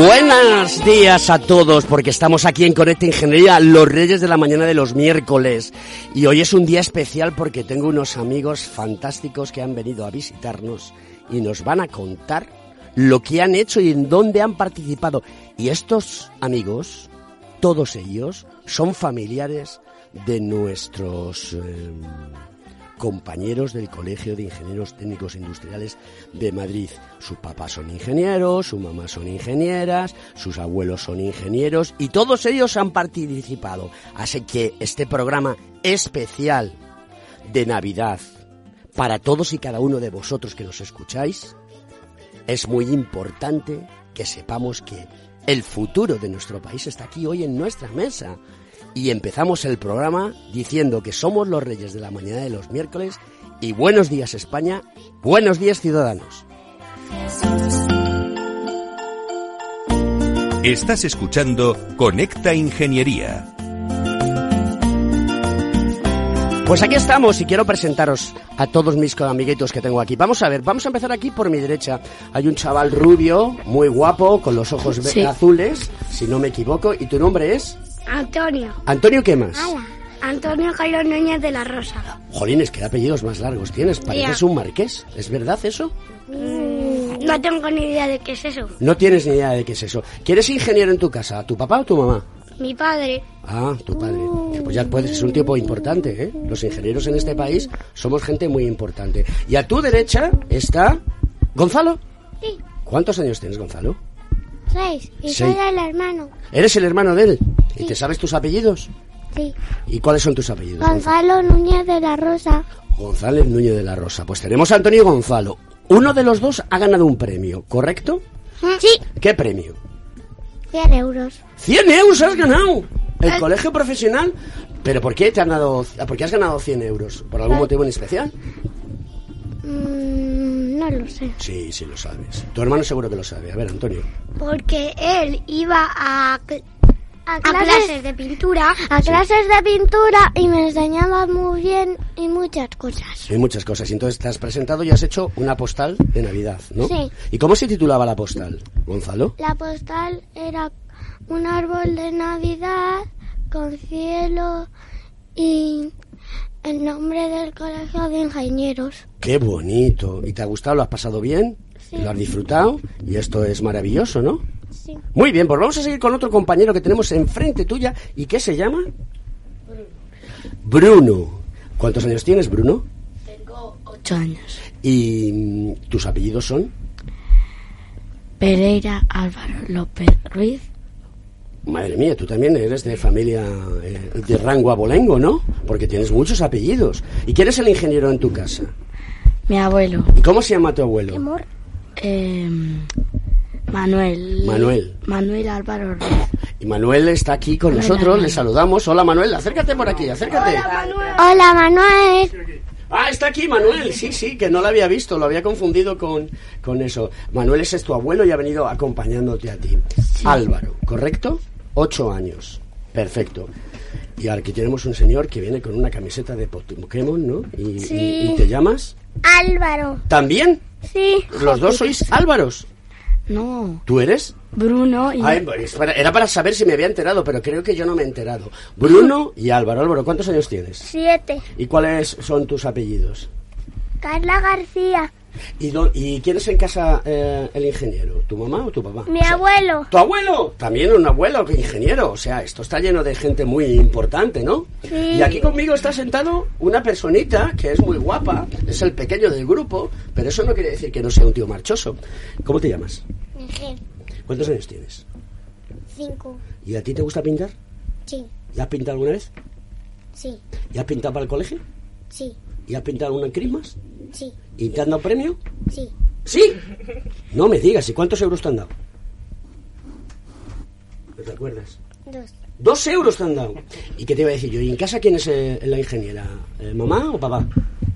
Buenos días a todos, porque estamos aquí en Conecta Ingeniería, los reyes de la mañana de los miércoles. Y hoy es un día especial porque tengo unos amigos fantásticos que han venido a visitarnos y nos van a contar lo que han hecho y en dónde han participado. Y estos amigos, todos ellos, son familiares de nuestros eh, compañeros del Colegio de Ingenieros Técnicos Industriales de Madrid. Sus papás son ingenieros, su mamá son ingenieras, sus abuelos son ingenieros y todos ellos han participado. Así que este programa especial de Navidad para todos y cada uno de vosotros que nos escucháis, es muy importante que sepamos que el futuro de nuestro país está aquí hoy en nuestra mesa. Y empezamos el programa diciendo que somos los reyes de la mañana de los miércoles y buenos días España, buenos días ciudadanos. Estás escuchando Conecta Ingeniería. Pues aquí estamos y quiero presentaros a todos mis amiguitos que tengo aquí. Vamos a ver, vamos a empezar aquí por mi derecha. Hay un chaval rubio, muy guapo, con los ojos Sí. azules, si no me equivoco. ¿Y tu nombre es? Antonio. Antonio, ¿qué más? Antonio Carlos Núñez de la Rosa. Jolines, qué apellidos más largos tienes. Pareces Ya. un marqués. ¿Es verdad eso? Mm, no tengo ni idea de qué es eso. No tienes ni idea de qué es eso. ¿Quieres ingeniero en tu casa? ¿Tu papá o tu mamá? Mi padre. Ah, tu padre. Pues ya puedes, es un tipo importante, ¿eh? Los ingenieros en este país somos gente muy importante. Y a tu derecha está Gonzalo. Sí. ¿Cuántos años tienes, Gonzalo? Seis. Y Sí. soy el hermano. ¿Eres el hermano de él? ¿Y te sabes tus apellidos? Sí. ¿Y cuáles son tus apellidos? Gonzalo Núñez de la Rosa. González Núñez de la Rosa. Pues tenemos a Antonio y Gonzalo. Uno de los dos ha ganado un premio, ¿correcto? Sí. ¿Qué premio? 100 euros. ¡100 euros has ganado! ¿El Eh. colegio profesional? ¿Pero por qué te han dado, por qué has ganado 100 euros? ¿Por algún motivo en especial? Mm, no lo sé. Sí, sí lo sabes. Tu hermano seguro que lo sabe. A ver, Antonio. Porque él iba a, cl- a a clases, de pintura. a clases de pintura y me enseñaba muy bien y muchas cosas. Hay muchas cosas. Y entonces te has presentado y has hecho una postal de Navidad, ¿no? Sí. ¿Y cómo se titulaba la postal, Gonzalo? La postal era un árbol de Navidad con cielo y el nombre del colegio de ingenieros. ¡Qué bonito! ¿Y te ha gustado? ¿Lo has pasado bien? Sí. ¿Lo has disfrutado? Y esto es maravilloso, ¿no? Sí. Muy bien, pues vamos a seguir con otro compañero que tenemos enfrente tuya. ¿Y qué se llama? Bruno. ¿Cuántos años tienes, Bruno? Ocho años. ¿Y tus apellidos son? Pereira Álvaro López Ruiz. Madre mía, tú también eres de familia eh, de rango abolengo, ¿no? Porque tienes muchos apellidos. ¿Y quién es el ingeniero en tu casa? Mi abuelo. ¿Y cómo se llama tu abuelo? Amor, eh, Manuel. Manuel. Manuel Álvaro Ruiz. Y Manuel está aquí con Hola, nosotros, Manuel. le saludamos. Hola Manuel, acércate por aquí, acércate. Hola Manuel. Ah, está aquí Manuel, sí, sí, que no lo había visto, lo había confundido con, con eso. Manuel ese es tu abuelo y ha venido acompañándote a ti. Álvaro, ¿correcto? Ocho años. Perfecto. Y aquí tenemos un señor que viene con una camiseta de Pokémon, ¿no? Y, Sí. y- y te llamas? Álvaro. ¿También? Sí. Los dos sois Álvaros. No. ¿Tú eres? Bruno y. Ay, era para saber si me había enterado, pero creo que yo no me he enterado. Bruno y Álvaro. Álvaro, ¿cuántos años tienes? Siete. ¿Y cuáles son tus apellidos? Carla García. ¿Y, dó- y quién es en casa eh, el ingeniero? ¿Tu mamá o tu papá? Mi O sea, abuelo. ¿Tu abuelo? También un abuelo que ingeniero. O sea, esto está lleno de gente muy importante, ¿no? Sí. Y aquí conmigo está sentado una personita que es muy guapa, es el pequeño del grupo, pero eso no quiere decir que no sea un tío marchoso. ¿Cómo te llamas? Miguel. ¿Cuántos años tienes? Cinco. ¿Y a ti te gusta pintar? Sí. ¿Ya has pintado alguna vez? Sí. ¿Y has pintado para el colegio? Sí. ¿Y has pintado alguna en Christmas? Sí. ¿Y te han dado premio? Sí. ¡Sí! No me digas, ¿y cuántos euros te han dado? ¿No te acuerdas? Dos. Dos euros te han dado. ¿Y qué te iba a decir yo? ¿Y en casa quién es eh, la ingeniera? ¿Eh, ¿Mamá o papá?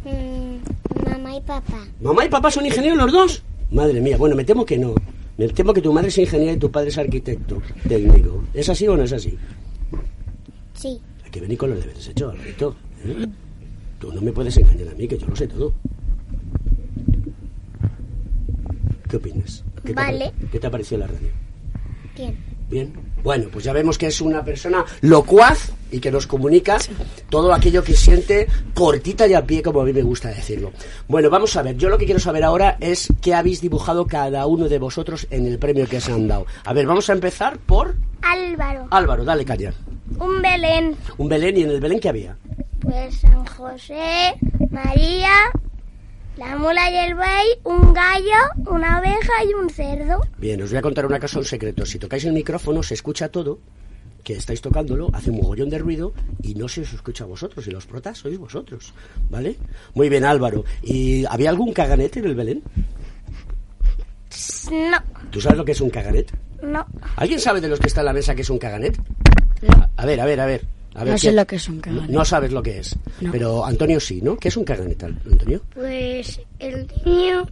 Mm, mamá y papá. ¿Mamá y papá son ingenieros los dos? Madre mía, bueno, me temo que no. Me temo que tu madre es ingeniera y tu padre es arquitecto técnico. ¿Es así o no es así? Sí. Hay que venir con los deberes hechos, Alberto. ¿eh? Tú no me puedes engañar a mí, que yo lo sé todo. ¿Qué opinas? ¿Qué te Vale. ¿Qué te ha parecido la radio? Bien. Bien. Bueno, pues ya vemos que es una persona locuaz y que nos comunica todo aquello que siente cortita y a pie, como a mí me gusta decirlo. Bueno, vamos a ver. Yo lo que quiero saber ahora es qué habéis dibujado cada uno de vosotros en el premio que se han dado. A ver, vamos a empezar por Álvaro. Álvaro. Dale, caña. Un Belén. Un Belén y en el Belén ¿qué había? San José, María, la mula y el buey, un gallo, una oveja y un cerdo. Bien, os voy a contar una cosa, un secreto. Si tocáis el micrófono, se escucha todo, que estáis tocándolo, hace un mogollón de ruido y no se os escucha a vosotros. Y los protas sois vosotros, ¿vale? Muy bien, Álvaro. ¿Y había algún caganete en el Belén? No, ¿Tú sabes lo que es un caganet? no. ¿Alguien sabe de los que está en la mesa que es un caganet? No. A ver, a ver, a ver. A ver No sé ¿qué- lo que es un caganet. No sabes lo que es. No. Pero Antonio sí, ¿no? ¿Qué es un caganet, Antonio? Pues el niño,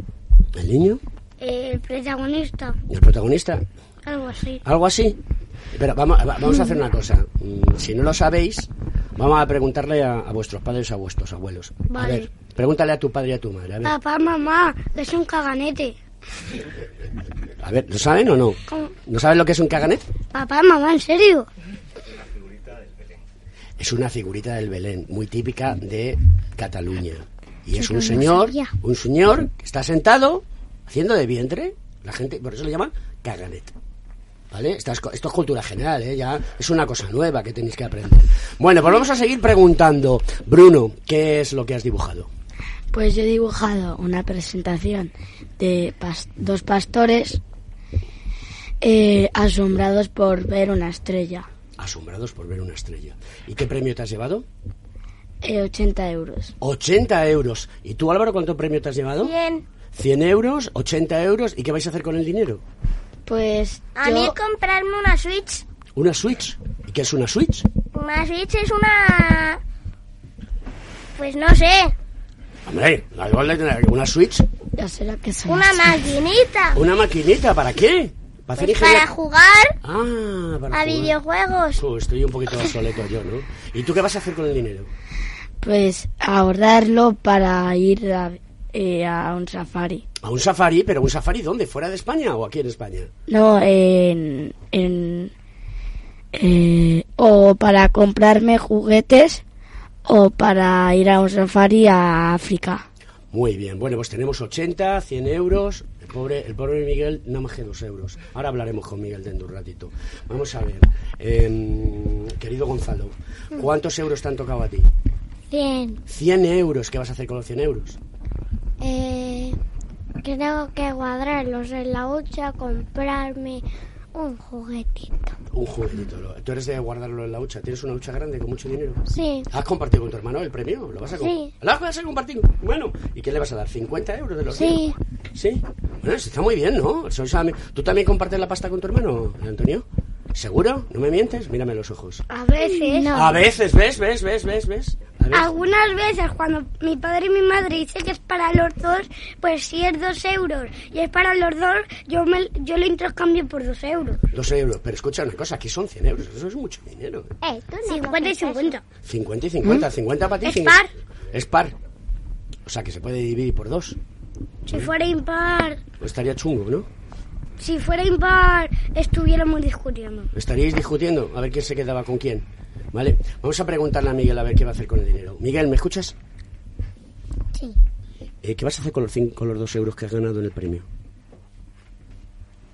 ¿El niño? el protagonista, ¿El protagonista? algo así. ¿Algo así? Pero vamos, va- vamos a hacer una cosa. Mm, Si no lo sabéis, vamos a preguntarle a, a vuestros padres o a vuestros abuelos. A Vale. ver, pregúntale a tu padre y a tu madre. A ver, Papá, mamá, es un caganete. a ver ¿lo saben o no? ¿Cómo? ¿No saben lo que es un caganet? Papá, mamá, ¿en serio? Es una figurita del Belén, muy típica de Cataluña. Y es un señor, un señor que está sentado haciendo de vientre. La gente, por eso le llaman caganet. ¿Vale? Es esto es cultura general, ¿eh? Ya es una cosa nueva que tenéis que aprender. Bueno, pues vamos a seguir preguntando. Bruno, ¿qué es lo que has dibujado? Pues yo he dibujado una presentación de pas- dos pastores eh, asombrados por ver una estrella. Asombrados por ver una estrella. ¿Y qué premio te has llevado? Eh, 80 euros. 80 euros. ¿Y tú, Álvaro, cuánto premio te has llevado? Bien. 100 euros, 80 euros. ¿Y qué vais a hacer con el dinero? Pues A mí comprarme una Switch. Una Switch. ¿Y qué es una Switch? Una Switch es una... Pues no sé. Hombre, da igual de tener una Switch. ya sé lo que son. Una maquinita. ¿Una maquinita? ¿Para qué? ¿Para hacer Pues para jugar Ah, para a jugar. videojuegos. Uh, estoy un poquito obsoleto yo, ¿no? ¿Y tú qué vas a hacer con el dinero? Pues ahorrarlo para ir a, eh, a un safari. A un safari, pero un safari ¿dónde? ¿Fuera de España o aquí en España? No, en... en eh, o para comprarme juguetes o para ir a un safari a África. Muy bien, bueno, pues tenemos 80, 100 euros. El pobre, el pobre Miguel no más que dos euros. Ahora hablaremos con Miguel dentro de un ratito. Vamos a ver, em, querido Gonzalo, ¿cuántos euros te han tocado a ti? 100. 100 euros. ¿Qué vas a hacer con los 100 euros? Eh, creo que cuadrarlos en la hucha, comprarme un juguetito. Un juguetito. ¿Tú eres de guardarlo en la hucha? ¿Tienes una hucha grande con mucho dinero? Sí. ¿Has compartido con tu hermano el premio? ¿Lo vas a, Sí. ¿Lo vas a compartir? Bueno, ¿y qué le vas a dar? ¿50 euros de los Sí. 100? ¿Sí? Bueno, eso está muy bien, ¿no? ¿Tú también compartes la pasta con tu hermano, Antonio? ¿Seguro? ¿No me mientes? Mírame los ojos. A veces, No. A veces, ¿ves? ¿Ves? ¿Ves? ¿Ves? ¿Ves? Algunas veces cuando mi padre y mi madre dicen que es para los dos, pues si es dos euros y es para los dos, yo me, yo lo intercambio por dos euros. Dos euros. Pero escucha una cosa, aquí son 100 euros. Eso es mucho dinero. Eh, tú no 50 y coges eso. 50. 50 y 50. 50 para ti. Es 50. par. Es par. O sea, que se puede dividir por dos. Si fuera impar, Pues estaría chungo, ¿no? si fuera impar, estuviéramos discutiendo. Estaríais discutiendo a ver quién se quedaba con quién. ¿Vale? Vamos a preguntarle a Miguel a ver qué va a hacer con el dinero. Miguel, ¿me escuchas? Sí. Eh, ¿Qué vas a hacer con los, cinco, con los dos euros que has ganado en el premio?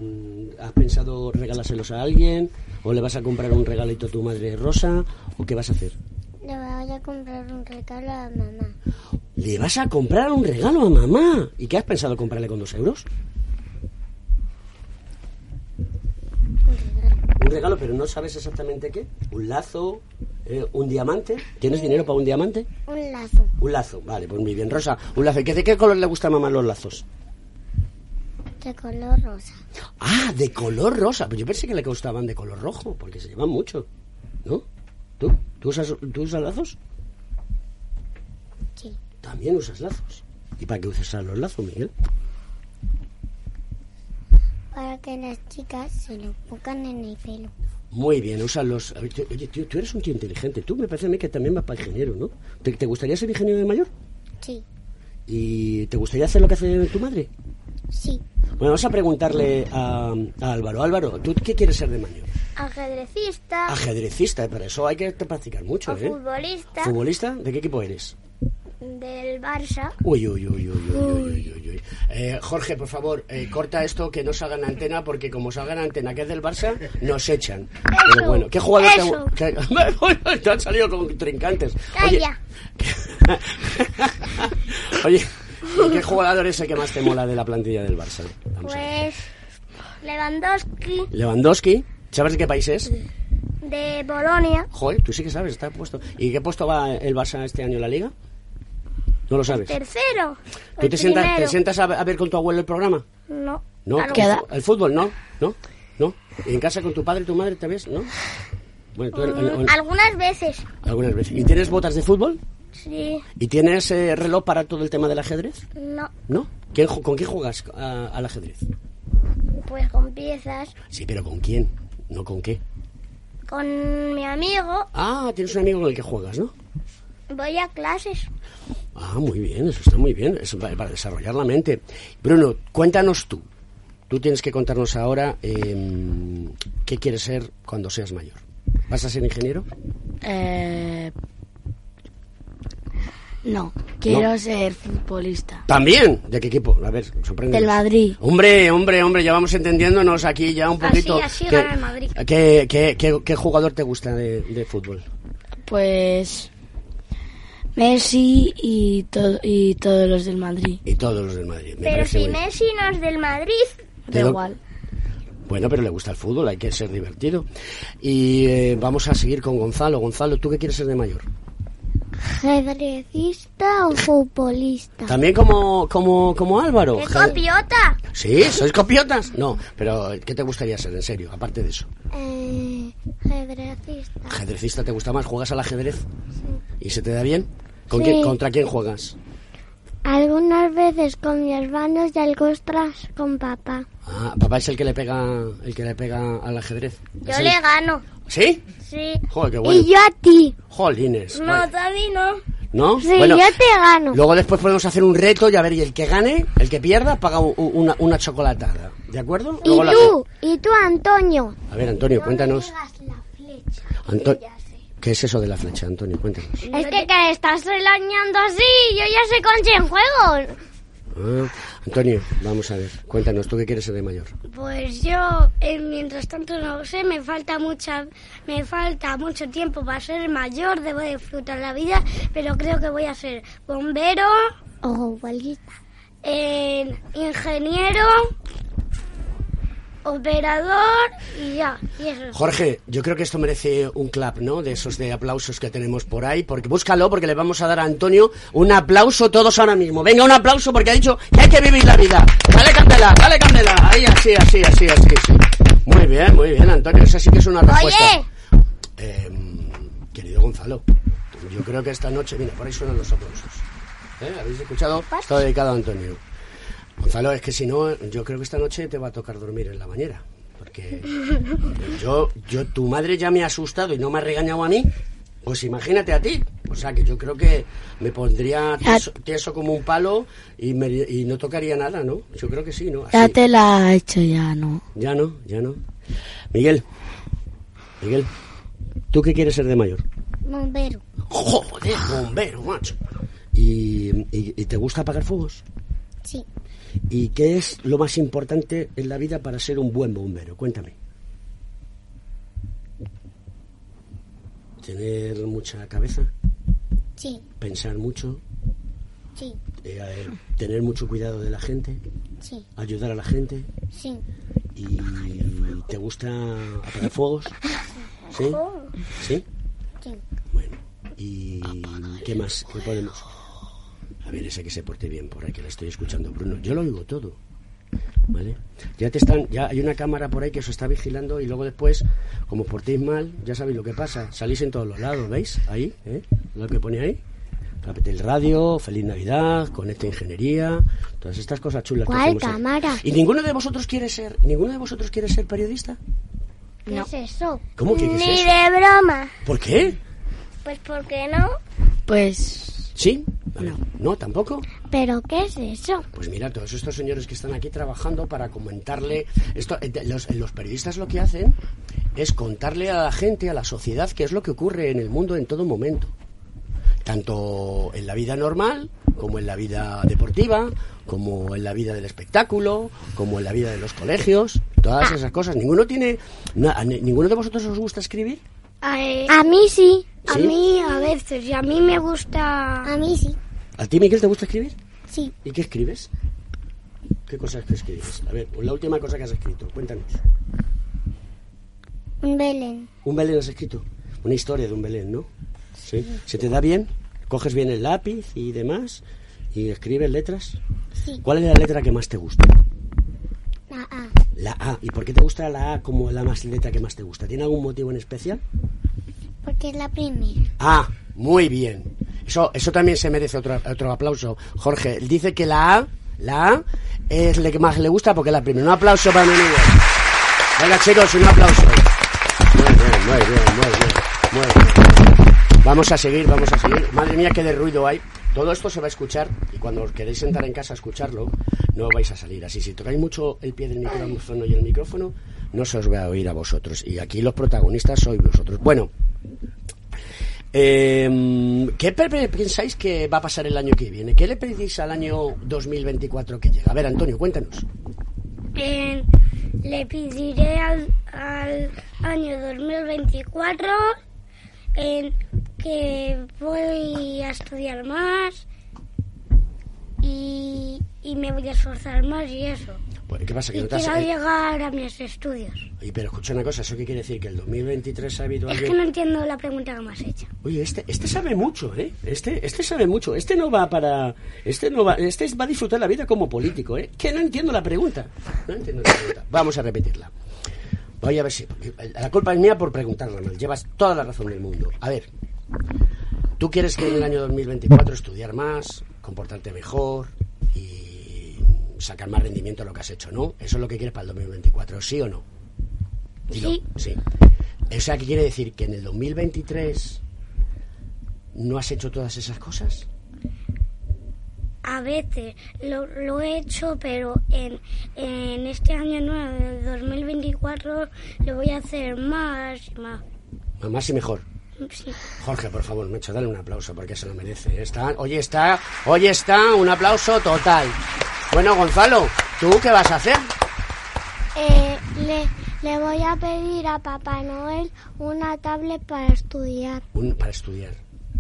Mm, ¿Has pensado regalárselos a alguien? ¿O le vas a comprar un regalito a tu madre rosa? ¿O qué vas a hacer? Le voy a comprar un regalo a mamá. ¿Le vas a comprar un regalo a mamá? ¿Y qué has pensado comprarle con dos euros? Un regalo, pero no sabes exactamente qué. ¿Un lazo? Eh, ¿Un diamante? ¿Tienes dinero para un diamante? Un lazo. Un lazo, vale, pues muy bien. Rosa, un lazo. ¿Y qué, de qué color le gusta a mamá los lazos? De color rosa. Ah, de color rosa. Pues yo pensé que le gustaban de color rojo, porque se llevan mucho. ¿No? ¿Tú? ¿Tú usas, ¿tú usas lazos? Sí. También usas lazos. ¿Y para qué usas los lazos, Miguel? Para que las chicas se lo pongan en el pelo. Muy bien, usas los... Oye, tío, tú eres un tío inteligente. Tú me parece a mí que también vas para ingeniero, ¿no? ¿Te, te gustaría ser ingeniero de mayor? Sí. ¿Y te gustaría hacer lo que hace tu madre? Sí. Bueno, vamos a preguntarle a, a Álvaro. Álvaro, ¿tú qué quieres ser de mayor? Ajedrecista Ajedrecista, ¿eh? para eso hay que practicar mucho, o ¿eh? futbolista ¿Futbolista? ¿De qué equipo eres? del Barça. Uy, uy, uy, uy, uy, uy, uy, uy. Eh, Jorge, por favor, eh, corta esto que no salga en antena, porque como salga en antena que es del Barça, nos echan. Pero bueno, ¿qué jugador eso. te, qué- te han salido con trincantes? Calla. Oye, ¿y ¿qué jugador es el que más te mola de la plantilla del Barça? Vamos. Pues Lewandowski Lewandowski, ¿sabes de qué país es? de Bolonia. Joder, tú sí que sabes, está puesto. ¿Y qué puesto va el Barça este año en la liga? No lo sabes. Tercero. ¿Tú El te sientas, te primero. sientas a, ver con tu abuelo el programa? No. ¿No? Queda. ¿El fútbol? No, no, no. ¿Y en casa con tu padre y tu madre te ves? ¿No? Bueno, tú, el- el- el- Mm, Algunas veces. algunas veces. ¿Y tienes botas de fútbol? Sí. ¿Y tienes eh, reloj para todo el tema del ajedrez? No. ¿No? ¿Quién ju- ¿Con quién juegas a- al ajedrez? Pues con piezas. Sí, pero ¿con quién? No con qué. Con mi amigo Ah, tienes un amigo con el que juegas, ¿no? voy a clases. Ah, muy bien, eso está muy bien, eso para, para desarrollar la mente. Bruno, cuéntanos tú. Tú tienes que contarnos ahora eh, qué quieres ser cuando seas mayor. ¿Vas a ser ingeniero? Eh, no, quiero ser futbolista. También. ¿De qué equipo? A ver, sorprende. Del Madrid. Hombre, hombre, hombre, ya vamos entendiéndonos aquí ya un Así, poquito. así ¿Qué- gana el Madrid. ¿qué, qué, qué- qué jugador te gusta de, de fútbol? Pues Messi y, to- y todos los del Madrid. Y todos los del Madrid. me Pero si. Messi no es del Madrid. Da lo- igual. Bueno, pero le gusta el fútbol, hay que ser divertido. Y eh, vamos a seguir con Gonzalo. Gonzalo, ¿tú qué quieres ser de mayor? ¿Ajedrecista o futbolista? También como, como, como Álvaro. ¡Qué Je- copiota! ¿Sí? ¿Sois copiotas? No, pero ¿qué te gustaría ser, en serio, aparte de eso? Eh, ajedrecista. ¿Ajedrecista te gusta más? ¿Juegas al ajedrez? ¿Y se te da bien? ¿Con Sí. quién- ¿Contra quién juegas? Algunas veces con mis hermanos y otras con papá. Ah, papá es el que le pega, el que le pega al ajedrez. Yo ¿Es el- le gano. ¿Sí? Sí. Joder, qué bueno. Y yo a ti. Jolines. No, vale. David no. ¿No? Sí, Bueno, yo te gano. luego después podemos hacer un reto y a ver, y el que gane, el que pierda, paga u- u- una, una chocolatada. ¿De acuerdo? Y Luego la- tú, y tú, Antonio. A ver, Antonio, cuéntanos. la flecha. Anto- ¿Qué es eso de la flecha, Antonio? Cuéntanos. Es que, que estás relañando así. Yo ya sé con quién juego. Ah, Antonio, vamos a ver. Cuéntanos, ¿tú qué quieres ser de mayor? Pues yo, eh, mientras tanto no lo sé, me falta mucha, me falta mucho tiempo para ser mayor, debo disfrutar la vida, pero creo que voy a ser bombero, O futbolista. eh, ingeniero, operador y ya, y eso. Jorge, yo creo que esto merece un clap, ¿no? De esos de aplausos que tenemos por ahí, porque búscalo, porque le vamos a dar a Antonio un aplauso todos ahora mismo. Venga, un aplauso porque ha dicho que hay que vivir la vida. Dale candela, dale candela. Ahí, así, así, así, así. sí. Muy bien, muy bien, Antonio. Esa sí que es una respuesta. Oye, Eh, querido Gonzalo, yo creo que esta noche, mira, por ahí suenan los aplausos. ¿Eh? ¿Habéis escuchado? Está dedicado a Antonio. Gonzalo, es que si no, yo creo que esta noche te va a tocar dormir en la bañera. Porque yo, yo, tu madre ya me ha asustado y no me ha regañado a mí. Pues imagínate a ti. O sea que yo creo que me pondría tieso, tieso como un palo y, me- y no tocaría nada, ¿no? Yo creo que sí, ¿no? Así. Ya te la he hecho ya, ¿no? Ya no, ya no. Miguel, Miguel, ¿tú qué quieres ser de mayor? Bombero. Joder, bombero, macho. ¿Y, y- y te gusta apagar fuegos? Sí. ¿Y qué es lo más importante en la vida para ser un buen bombero? Cuéntame. Tener mucha cabeza, Sí. pensar mucho, Sí. eh, eh, tener mucho cuidado de la gente, Sí. ayudar a la gente. Sí. ¿Y te gusta apagar fuegos? ¿Sí? ¿Sí? Sí. Bueno, ¿y qué más? ¿Qué podemos? A ver, ese que se porte bien por ahí, que le estoy escuchando, Bruno. Yo lo oigo todo. ¿Vale? Ya te están, ya hay una cámara por ahí que os está vigilando y luego después, como os portéis mal, ya sabéis lo que pasa. Salís en todos los lados, ¿veis? Ahí, ¿eh? Lo que pone ahí. el radio, Feliz Navidad, Conecta Ingeniería, todas estas cosas chulas que ¿Cuál ahí. cámara? ¿Y ninguno de vosotros quiere ser, ninguno de vosotros quiere ser periodista? ¿Qué No. es eso? ¿Cómo que qué es Ni eso? de broma. ¿Por qué? Pues porque no. Pues ¿Sí? A ver, ¿No? ¿Tampoco? ¿Pero qué es eso? Pues mira, todos estos señores que están aquí trabajando para comentarle esto, eh, los, los periodistas lo que hacen es contarle a la gente, a la sociedad, qué es lo que ocurre en el mundo en todo momento. Tanto en la vida normal, como en la vida deportiva, como en la vida del espectáculo, como en la vida de los colegios, todas esas cosas. ¿Ninguno tiene, na- a ninguno de vosotros os gusta escribir? Ay, A mí sí. a ¿Sí? mí a veces, y a mí me gusta... A mí sí. ¿A ti, Miguel, te gusta escribir? Sí. ¿Y qué escribes? ¿Qué cosas que escribes? A ver, la última cosa que has escrito, cuéntanos. Un Belén. Un Belén has escrito. Una historia de un Belén, ¿no? Sí. ¿Se te da bien? ¿Coges bien el lápiz y demás? ¿Y escribes letras? Sí. ¿Cuál es la letra que más te gusta? La A. La A. ¿Y por qué te gusta la A como la más letra que más te gusta? ¿Tiene algún motivo en especial? Porque es la primera. Ah, muy bien. Eso, eso también se merece otro, otro aplauso. Jorge, dice que la A, la A es la que más le gusta porque es la primera. Un aplauso para mi. Venga, chicos, un aplauso. Muy bien, muy bien, muy bien, muy bien. Vamos a seguir, vamos a seguir. Madre mía, qué de ruido hay. Todo esto se va a escuchar y cuando os queréis sentar en casa a escucharlo, no vais a salir así. Si tocáis mucho el pie del micrófono y el micrófono, no se os va a oír a vosotros. Y aquí los protagonistas sois vosotros. Bueno, eh, ¿Qué pe- pe- pensáis que va a pasar el año que viene? ¿Qué le pedís al año 2024 que llega? A ver, Antonio, cuéntanos. Le pediré al, al año 2024 eh, que voy a estudiar más y me voy a esforzar más y eso. ¿Qué pasa? Que Y no te has- quiero eh, llegar a mis estudios. Oye, pero escucha una cosa, ¿eso qué quiere decir? ¿Que el 2023 ha habido Es que no entiendo la pregunta que me has hecho. Oye, este, este sabe mucho, ¿eh? Este, este sabe mucho. Este no va para... Este no va... Este va a disfrutar la vida como político, ¿eh? Que no entiendo la pregunta. No entiendo la pregunta. Vamos a repetirla. Voy a ver si... La culpa es mía por preguntarla mal. Llevas toda la razón del mundo. A ver, tú quieres que en el año 2024 estudiar más, comportarte mejor sacar más rendimiento de lo que has hecho, ¿no? Eso es lo que quieres para el 2024, ¿sí o no? Dilo. Sí. Sí. O sea, ¿qué quiere decir? ¿Que en el 2023 no has hecho todas esas cosas? A veces lo, lo he hecho, pero en, en este año nuevo, en 2024, lo voy a hacer más y más. Más y mejor. Sí. Jorge, por favor, Mecho, dale un aplauso porque se lo merece. Está, oye, está, está, un aplauso total. Bueno, Gonzalo, ¿tú qué vas a hacer? Eh, le, le voy a pedir a Papá Noel una tablet para estudiar. Un, para estudiar.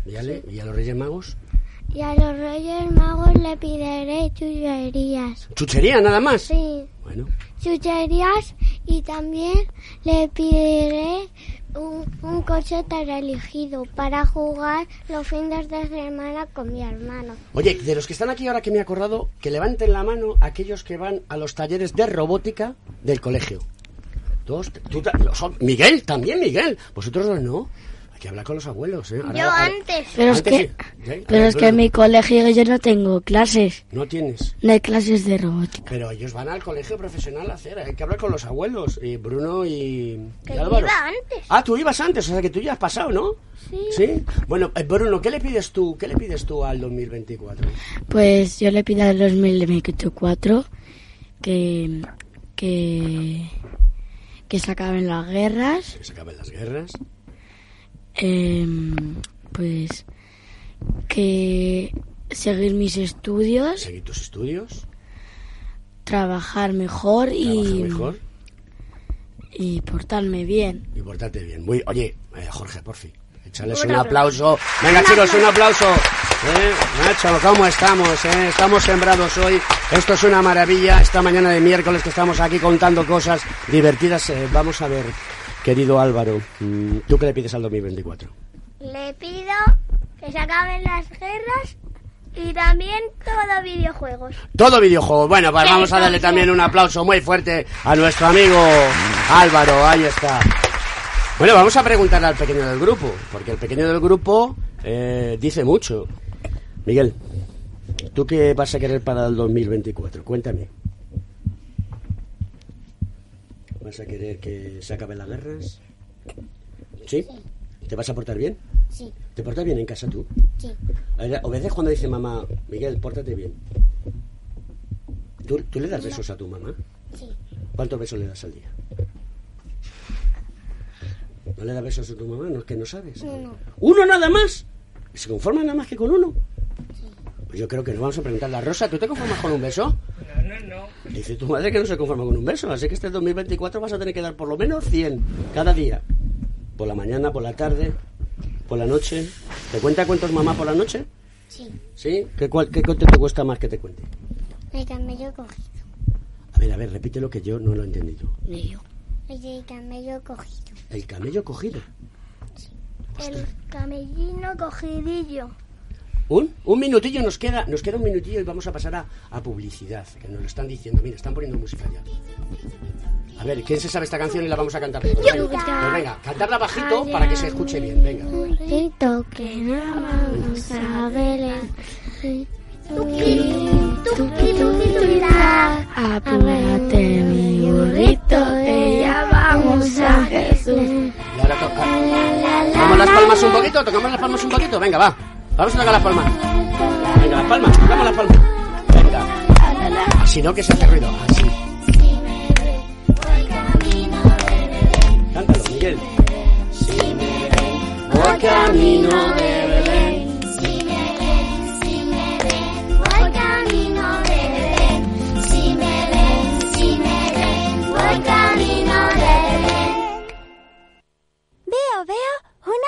¿Y a, le- y a los Reyes Magos? Y a los Reyes Magos le pediré chucherías. ¿Chuchería nada más? Sí, Bueno, chucherías y también le pediré un, un coche elegido para jugar los fines de semana con mi hermano. Oye, de los que están aquí ahora que me he acordado, que levanten la mano aquellos que van a los talleres de robótica del colegio. Dos, tú Miguel, también Miguel. Vosotros no. Hay que hablar con los abuelos, ¿eh? Ahora- Yo ahora- antes. Pero es que, sí. ¿Sí? Pero ver, es que en mi colegio yo no tengo clases. No tienes. No hay clases de robótica. Pero ellos van al colegio profesional a hacer. Hay que hablar con los abuelos. Y Bruno y, Que y yo Álvaro. iba antes. Ah, tú ibas antes, o sea que tú ya has pasado, ¿no? Sí. Bueno, eh, Bruno, ¿qué le pides tú? ¿Qué le pides tú al 2024? Pues yo le pido al 2024 que, que, que se acaben las guerras. Que se acaben las guerras. Em, pues que seguir mis estudios, Seguir tus estudios. trabajar mejor y, Trabajar mejor. y portarme bien. Y portarte bien. Muy, oye, eh, Jorge, por fin. Echarles un Un aplauso. Venga, chicos, un aplauso. Eh, Nacho, ¿cómo estamos? eh? Estamos sembrados hoy. Esto es una maravilla. Esta mañana de miércoles que estamos aquí contando cosas divertidas. Eh, vamos a ver, querido Álvaro, mm, ¿tú qué le pides al 2024? Le pido que se acaben las guerras Y también todo videojuegos. Todo videojuego. Bueno, pues vamos a darle también un aplauso muy fuerte a nuestro amigo Álvaro. Ahí está. Bueno, vamos a preguntarle al pequeño del grupo, porque el pequeño del grupo eh, dice mucho. Miguel, ¿tú qué vas a querer para el 2024? Cuéntame. ¿Vas a querer que se acaben las guerras? ¿Sí? ¿Te vas a portar bien? Sí, ¿Te portas bien en casa tú? sí, A ¿Obedeces cuando dice mamá, Miguel, pórtate bien? ¿Tú, tú le das besos a tu mamá? sí. ¿Cuántos besos le das al día? ¿No le das besos a tu mamá? ¿No es que no sabes? Uno. ¿Uno nada más? ¿Se conforma nada más que con uno? Pues yo creo que nos vamos a preguntarle a Rosa, ¿tú te conformas con un beso? Dice tu madre que no se conforma con un beso, así que este 2024 vas a tener que dar por lo menos 100 cada día. Por la mañana, por la tarde, por la noche. ¿Te cuenta cuentos mamá por la noche? Sí, ¿Sí? ¿Qué, cuál- qué cuento te cuesta más que te cuente? el camello cogido. A ver, a ver, repite lo que yo no lo he entendido. Yo. El camello cogido. El camello cogido. El camellino cogidillo. Un, un minutillo nos queda, nos queda un minutillo y vamos a pasar a, a publicidad, que nos lo están diciendo. Mira, están poniendo música ya. A ver, ¿quién se sabe esta canción y la vamos a cantar? todos? Venga, pues venga, cantarla bajito para que se escuche bien. Venga. Burrito que no vamos a turá. Apúrate, mi burrito, que ya vamos a Jesús. Y ahora toca. ¿Tocamos las palmas un poquito? ¿Tocamos las palmas un poquito? Venga, va. Vamos a tocar las palmas. Venga, las palmas, tocamos las palmas. Venga. Así no, que se hace ruido. Así. Cántalo, Miguel. Voy camino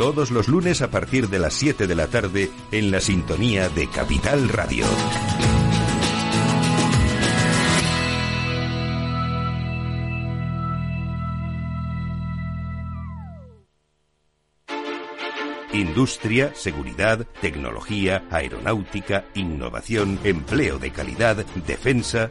Todos los lunes a partir de las 7 de la tarde en la sintonía de Capital Radio. Industria, seguridad, tecnología, aeronáutica, innovación, empleo de calidad, defensa.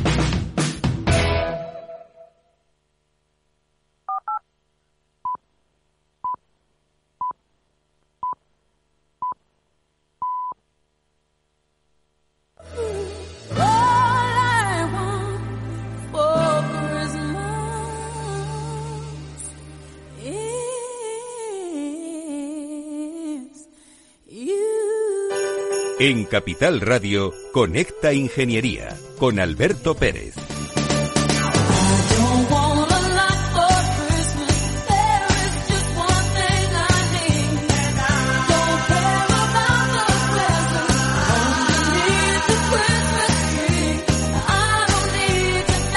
En Capital Radio, Conecta Ingeniería con Alberto Pérez.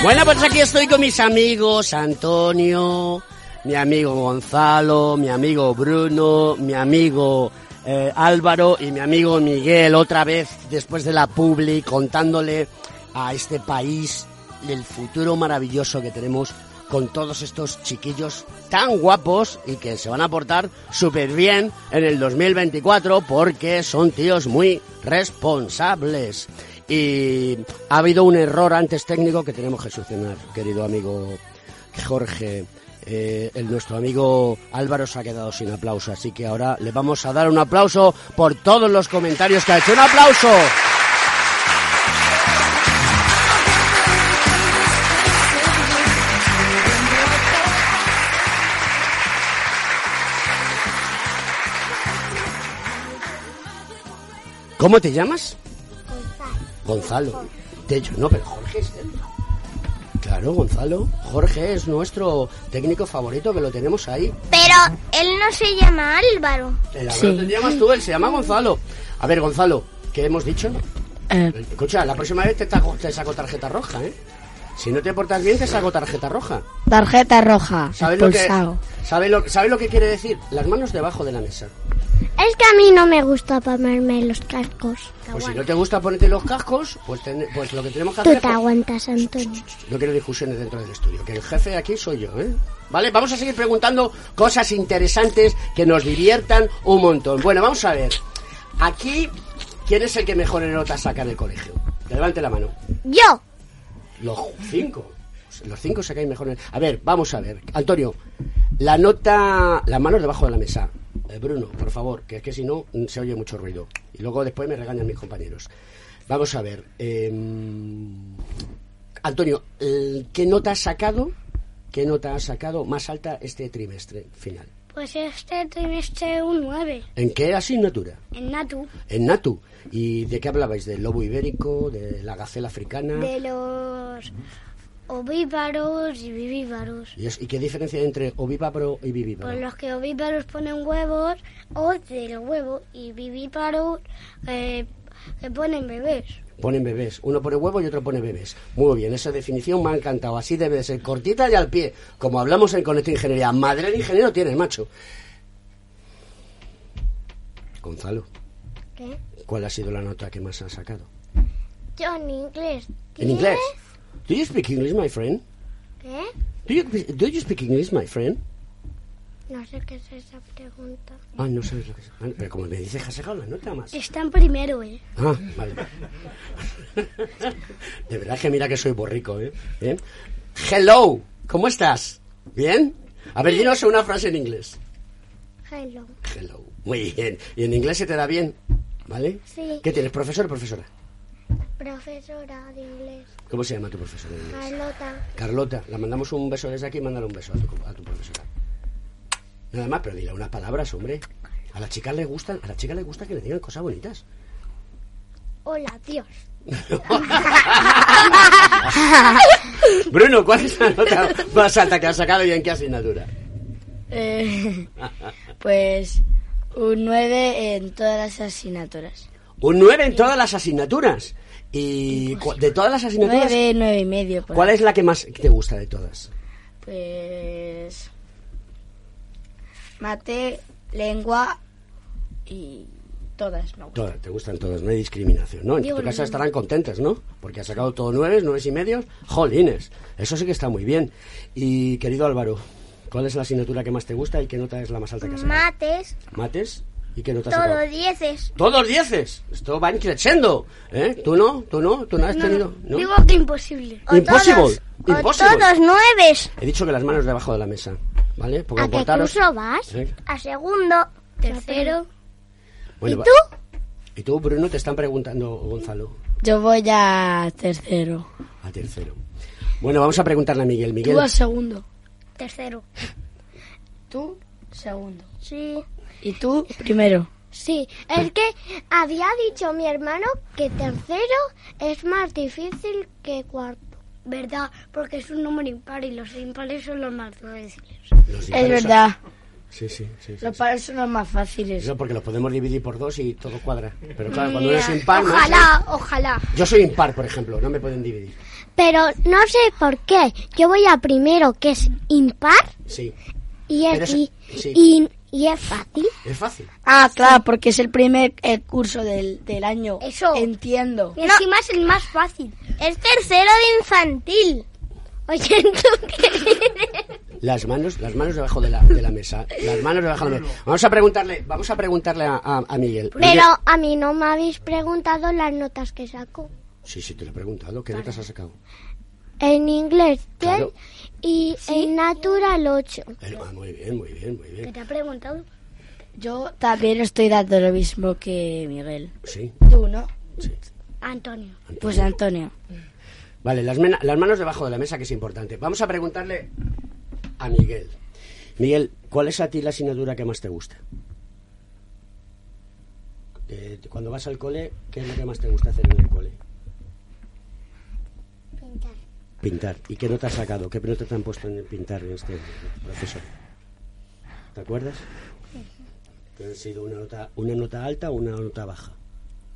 Bueno, pues aquí estoy con mis amigos Antonio, mi amigo Gonzalo, mi amigo Bruno, mi amigo eh, Álvaro y mi amigo Miguel, otra vez después de la Publi, contándole a este país el futuro maravilloso que tenemos con todos estos chiquillos tan guapos y que se van a portar súper bien en el 2024 porque son tíos muy responsables. Y ha habido un error antes técnico que tenemos que solucionar, querido amigo Jorge. Eh, el, nuestro amigo Álvaro se ha quedado sin aplauso, así que ahora le vamos a dar un aplauso por todos los comentarios que ha hecho. ¡Un aplauso! ¿Cómo te llamas? Gonzalo. De hecho, no, pero Jorge es él. Claro, Gonzalo. Jorge es nuestro técnico favorito que lo tenemos ahí. Pero él no se llama Álvaro. El Sí. Álvaro te llamas tú, él se llama Gonzalo. A ver, Gonzalo, ¿qué hemos dicho? Eh, Escucha, la próxima vez te, te saco tarjeta roja, ¿eh? Si no te portas bien, te saco tarjeta roja. tarjeta roja, ¿Sabes lo, que. ¿sabes, lo, ¿Sabes lo que quiere decir? Las manos debajo de la mesa. Es que a mí no me gusta ponerme los cascos. Pues si no te gusta ponerte los cascos, pues, ten- pues lo que tenemos que Tú hacer te es... aguantas, Antonio. No quiero discusiones dentro del estudio, que el jefe aquí soy yo, ¿eh? Vale, vamos a seguir preguntando cosas interesantes que nos diviertan un montón. Bueno, vamos a ver. Aquí, ¿quién es el que mejor nota saca en el colegio? Que levante la mano. Yo. Los cinco. Los cinco sacáis mejor. A ver, vamos a ver. Antonio, la nota. Las manos debajo de la mesa. Eh, Bruno, por favor, que es que si no mm, se oye mucho ruido. Y luego después me regañan mis compañeros. Vamos a ver. eh, Antonio, ¿qué nota has sacado? ¿Qué nota has sacado más alta este trimestre final? Pues este trimestre un 9 ¿En qué asignatura? en Natu. En Natu. ¿Y de qué hablabais? ¿Del lobo ibérico? ¿De la gacela africana? De los ovíparos y vivíparos. ¿Y, es- y qué diferencia hay entre ovíparo y vivíparo? Pues los que ovíparos ponen huevos o del huevo y vivíparos eh, que ponen bebés. Ponen bebés. Uno pone huevo y otro pone bebés. Muy bien, esa definición me ha encantado. Así debe de ser, cortita y al pie. Como hablamos en Conecta Ingeniería. Madre de ingeniero tienes, macho. Gonzalo, ¿Qué? ¿cuál ha sido la nota que más has sacado? Yo en inglés. ¿En inglés? Do you speak English, my friend? ¿Qué? Do you, do you speak English, my friend? No sé qué es esa pregunta. Ah, no sabes lo que es. Ah, Pero como me dices has sacado la nota más. Está en primero, ¿eh? Ah, vale. De verdad que mira que soy borrico, ¿eh? ¿Eh? Hello, ¿cómo estás? ¿Bien? A ver, dinos una frase en inglés. Hello. Hello. Muy bien. ¿Y en inglés se te da bien? ¿Vale? Sí. ¿Qué tienes, profesor o profesora? Profesora de inglés. ¿Cómo se llama tu profesora de inglés? Carlota. Carlota. La mandamos un beso desde aquí y mándale un beso a tu, a tu profesora. Nada más, pero dile unas palabras, hombre. A las chicas les gusta, a las chicas les gusta que le digan cosas bonitas. Hola, Dios. Bruno, ¿cuál es la nota más alta que has sacado y en qué asignatura? Eh, pues un 9 en todas las asignaturas. Un 9 en todas las asignaturas. Y de todas las asignaturas, 9, 9 y medio. ¿cuál es la que más te gusta de todas? Pues mate, lengua y todas me gustan. Todas, te gustan todas, no hay discriminación, ¿no? En Digo, tu casa estarán contentas, ¿no? Porque has sacado todo nueve, nueve y medios. Jolines, eso sí que está muy bien. Y querido Álvaro, ¿cuál es la asignatura que más te gusta y qué nota es la más alta que has sacado? Mates. ¿Mates? ¿Y qué nota has sacado? Todos dieces. Todos dieces. Esto va increciendo, ¿eh? ¿Tú no? ¿Tú no? ¿Tú no has tenido? ¿no? Digo que imposible. O Impossible. todos- O Impossible. todos nueves. He dicho que las manos debajo de la mesa, ¿vale? Porque ¿A qué portaros- curso vas? ¿Eh? A segundo. Tercero. Bueno, ¿Y va- tú? ¿Y tú, Bruno? Te están preguntando, Gonzalo, Yo voy a tercero. a tercero. Bueno, vamos a preguntarle a Miguel. Miguel, Tú a segundo. Tercero. Tú segundo. Sí. Y tú primero. Sí, es que había dicho mi hermano que tercero es más difícil que cuarto. ¿Verdad? Porque es un número impar y los impares son los más difíciles. Los Es verdad. Sí, sí, sí. Los sí. pares son los más fáciles. Eso porque los podemos dividir por dos y todo cuadra. Pero claro, cuando eres impar, Ojalá, ojalá. ¿eh? Yo soy impar, por ejemplo, no me pueden dividir. Pero no sé por qué. Yo voy a primero, que es impar, Sí, y es- sí. y- y es fácil. es fácil. Ah, claro, porque es el primer eh, curso del, del año. Eso. Entiendo. Y encima es el más fácil. Es tercero de infantil. Oye, ¿tú qué? Las manos, las manos debajo de la, de la mesa. Las manos debajo de la mesa. Vamos a preguntarle, vamos a preguntarle a, a- a Miguel. Pero Miguel- a mí no me habéis preguntado las notas que saco. Sí, sí, te lo he preguntado. ¿Qué notas has sacado? En inglés 10 Claro. Y en natural 8. Eh, ah, muy bien, muy bien, muy ¿Qué bien. te ha preguntado? Yo también estoy dando lo mismo que Miguel. Sí, Tú, ¿no? sí. Antonio. Pues Antonio. Vale, las, mena- las manos debajo de la mesa, que es importante. Vamos a preguntarle a Miguel. Miguel, ¿cuál es a ti la asignatura que más te gusta? Eh, cuando vas al cole, ¿qué es lo que más te gusta hacer en el cole? Pintar. ¿Y qué nota has sacado? ¿Qué nota te han puesto en pintar en este proceso? ¿Te acuerdas? ¿Que ¿Ha sido una nota, una nota alta o una nota baja?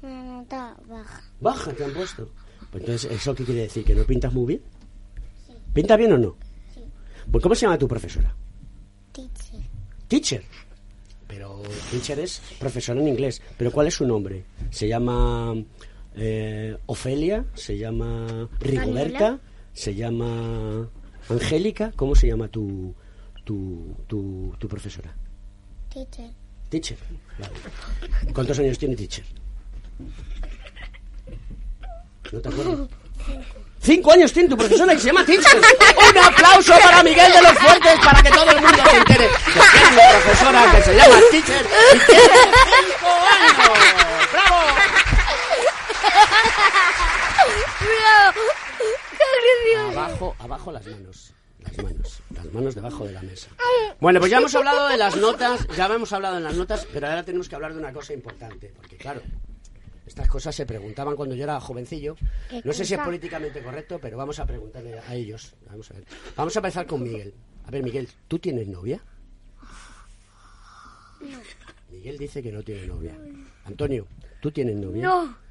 Una nota baja. Baja te han puesto. Pues entonces, ¿eso qué quiere decir? ¿Que no pintas muy bien? ¿Pintas bien o no? Sí. Pues ¿cómo se llama tu profesora? Teacher. Teacher. Pero teacher es profesora en inglés. ¿Pero cuál es su nombre? ¿Se llama eh, Ofelia? ¿Se llama Rigoberta? ¿Se llama Angélica? ¿Cómo se llama tu, tu, tu, tu profesora? Teacher. Teacher. Vale. ¿Cuántos años tiene Teacher? ¿No te acuerdas? Cinco años tiene tu profesora y se llama Teacher. Un aplauso para Miguel de los Fuertes para que todo el mundo se entere que tiene una profesora que se llama Teacher y tiene cinco años. ¡Bravo! Abajo, abajo las manos. Las manos. Las manos debajo de la mesa. Bueno, pues ya hemos hablado de las notas, ya hemos hablado de las notas, pero ahora tenemos que hablar de una cosa importante, porque claro, estas cosas se preguntaban cuando yo era jovencillo. No sé si es políticamente correcto, pero vamos a preguntarle a ellos. Vamos a ver. Vamos a empezar con Miguel. A ver, Miguel, ¿tú tienes novia? Miguel dice que no tiene novia. Antonio, ¿tú tienes novia? No.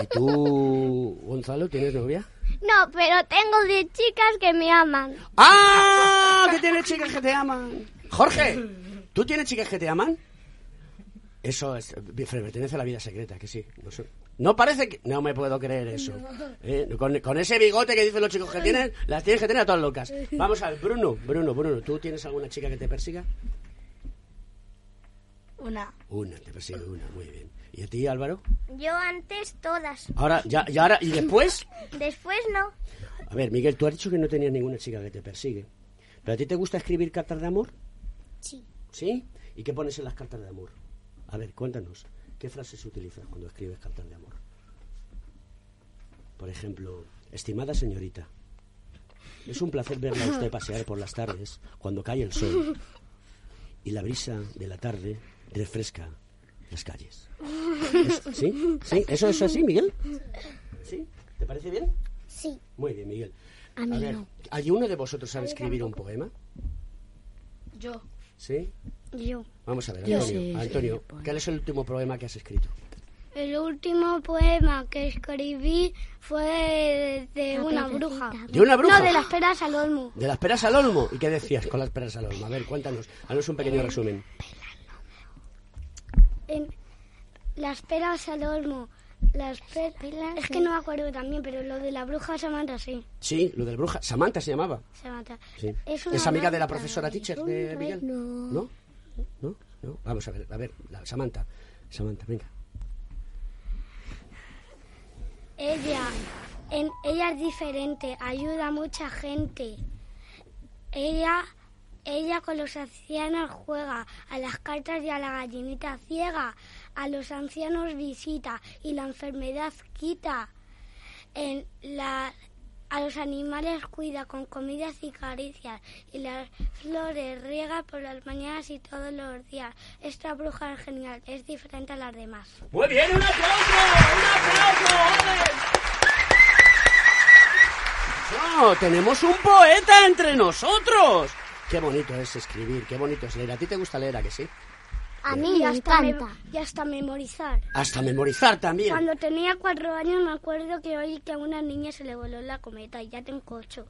¿Y tú, Gonzalo, tienes novia? No, pero tengo 10 chicas que me aman. ¡Ah! Que tienes chicas que te aman. Jorge, ¿tú tienes chicas que te aman? Eso es, pertenece a la vida secreta, que sí. No, sé. No parece que... No me puedo creer eso. ¿Eh? Con, con ese bigote que dicen los chicos que tienen, las tienes que tener a todas locas. Vamos a ver, Bruno, Bruno, Bruno, ¿tú tienes alguna chica que te persiga? Una. Una, te persigue una, muy bien. ¿Y a ti, Álvaro? Yo antes todas. Ahora, ya, y ahora, ¿y después? Después no. A ver, Miguel, tú has dicho que no tenías ninguna chica que te persigue. ¿Pero a ti te gusta escribir cartas de amor? Sí. ¿Sí? ¿Y qué pones en las cartas de amor? A ver, cuéntanos. ¿Qué frases utilizas cuando escribes cartas de amor? Por ejemplo, estimada señorita, es un placer verla a usted pasear por las tardes cuando cae el sol y la brisa de la tarde refresca las calles. ¿Es- ¿Sí? ¿Sí? ¿Eso es así, Miguel? ¿Sí? ¿Te parece bien? Sí. Muy bien, Miguel. A mí ver, no. ¿alguno de vosotros sabe escribir un poema? Yo. ¿Sí? Yo. Vamos a ver, Yo Antonio. sí, Antonio, sí. ¿cuál es el último poema que has escrito? El último poema que escribí fue de La una bruja. ¿De una bruja? No, de las peras al olmo. De las peras al olmo. ¿Y qué decías con las peras al olmo? A ver, cuéntanos. Haznos un pequeño resumen. En las peras al olmo. Las pe- Es que no me acuerdo también, pero lo de la bruja Samantha sí. Sí, lo del bruja. Samantha se llamaba. Samantha. Sí. Es, ¿Es, una amiga de la profesora teacher de Miguel? No. ¿No? ¿No? ¿No? Vamos a ver, a ver, la, Samantha. Samantha, venga. Ella, en, ella es diferente, ayuda a mucha gente. Ella, ella con los ancianos juega, a las cartas y a la gallinita ciega, a los ancianos visita y la enfermedad quita. A los animales cuida con comidas y caricias y las flores riega por las mañanas y todos los días. Esta bruja es genial, es diferente a las demás. Muy bien, un aplauso, un aplauso. No, tenemos un poeta entre nosotros. Qué bonito es escribir, qué bonito es leer. ¿A ti te gusta leer, a que sí? A mí Y me hasta, me- encanta. y hasta memorizar. Hasta memorizar también. Cuando tenía cuatro años me acuerdo que oí que a una niña se le voló la cometa y ya tengo ocho.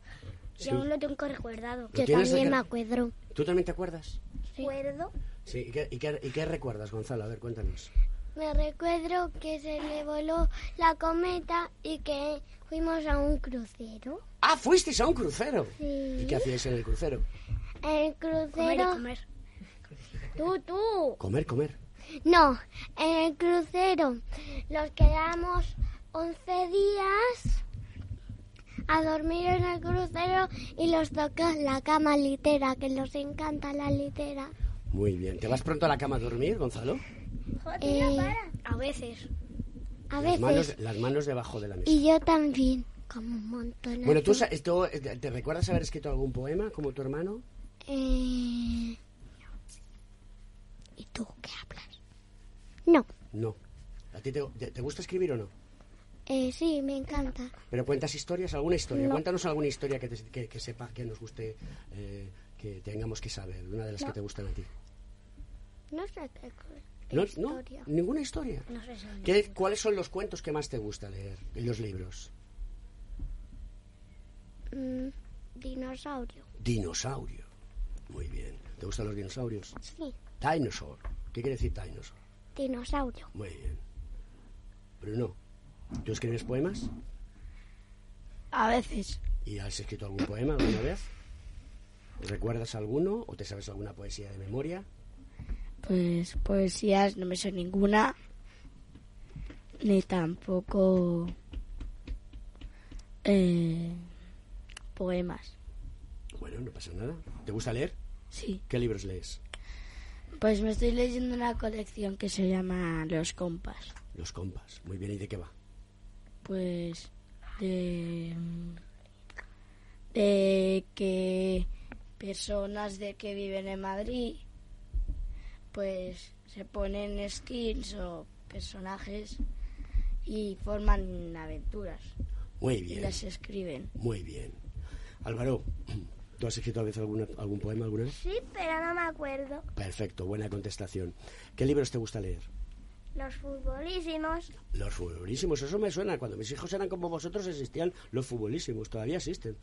Sí. Y aún lo tengo recordado. ¿Lo Yo también me acuerdo. ¿Tú también te acuerdas? ¿Recuerdo? Sí, ¿y qué, y qué- y qué recuerdas, Gonzalo? A ver, cuéntanos. Me recuerdo que se le voló la cometa y que fuimos a un crucero. Ah, fuisteis a un crucero. Sí. ¿Y qué hacíais en el crucero? En el Comer y crucero. comer. Tú, tú. Comer, comer. No, en el crucero nos quedamos 11 días a dormir en el crucero y los toca la cama litera, que nos encanta la litera. Muy bien. ¿Te vas pronto a la cama a dormir, Gonzalo? Eh, A veces. a Las manos, veces. las manos debajo de la mesa. Y yo también, como un montón. Bueno, ¿tú esto, eh, te recuerdas haber escrito algún poema como tu hermano? Eh, ¿Y tú qué hablas? No, No. ¿A ti te, te- gusta escribir o no? eh, sí, me encanta. ¿Pero cuentas historias? ¿Alguna historia? No. Cuéntanos alguna historia que, te- que, que sepa, que nos guste, eh, que tengamos que saber. Una de las que te gustan a ti. No sé qué, qué ¿No? ¿Ninguna historia? No sé ¿Qué- ¿Cuáles son los cuentos que más te gusta leer en los libros? Mm, dinosaurio. Dinosaurio. Muy bien. ¿Te gustan los dinosaurios? Sí, Dinosaur. ¿Qué quiere decir dinosaur? dinosaurio. Muy bien. Bruno, ¿tú escribes poemas? A veces. ¿Y has escrito algún poema alguna vez? ¿Recuerdas alguno o te sabes alguna poesía de memoria? Pues poesías no me sé ninguna. Ni tampoco eh, poemas. Bueno, no pasa nada. ¿Te gusta leer? Sí. ¿Qué libros lees? Pues me estoy leyendo una colección que se llama Los Compas. Los compas. Muy bien, ¿y de qué va? Pues de, de que personas de que viven en Madrid pues se ponen skins o personajes y forman aventuras Muy y bien, las escriben. muy bien. Álvaro, ¿tú has escrito a veces alguna- algún poema alguna vez? Sí, pero no me acuerdo. Perfecto, buena contestación. ¿Qué libros te gusta leer? Los futbolísimos. Los futbolísimos, eso me suena. Cuando mis hijos eran como vosotros existían los futbolísimos, todavía existen.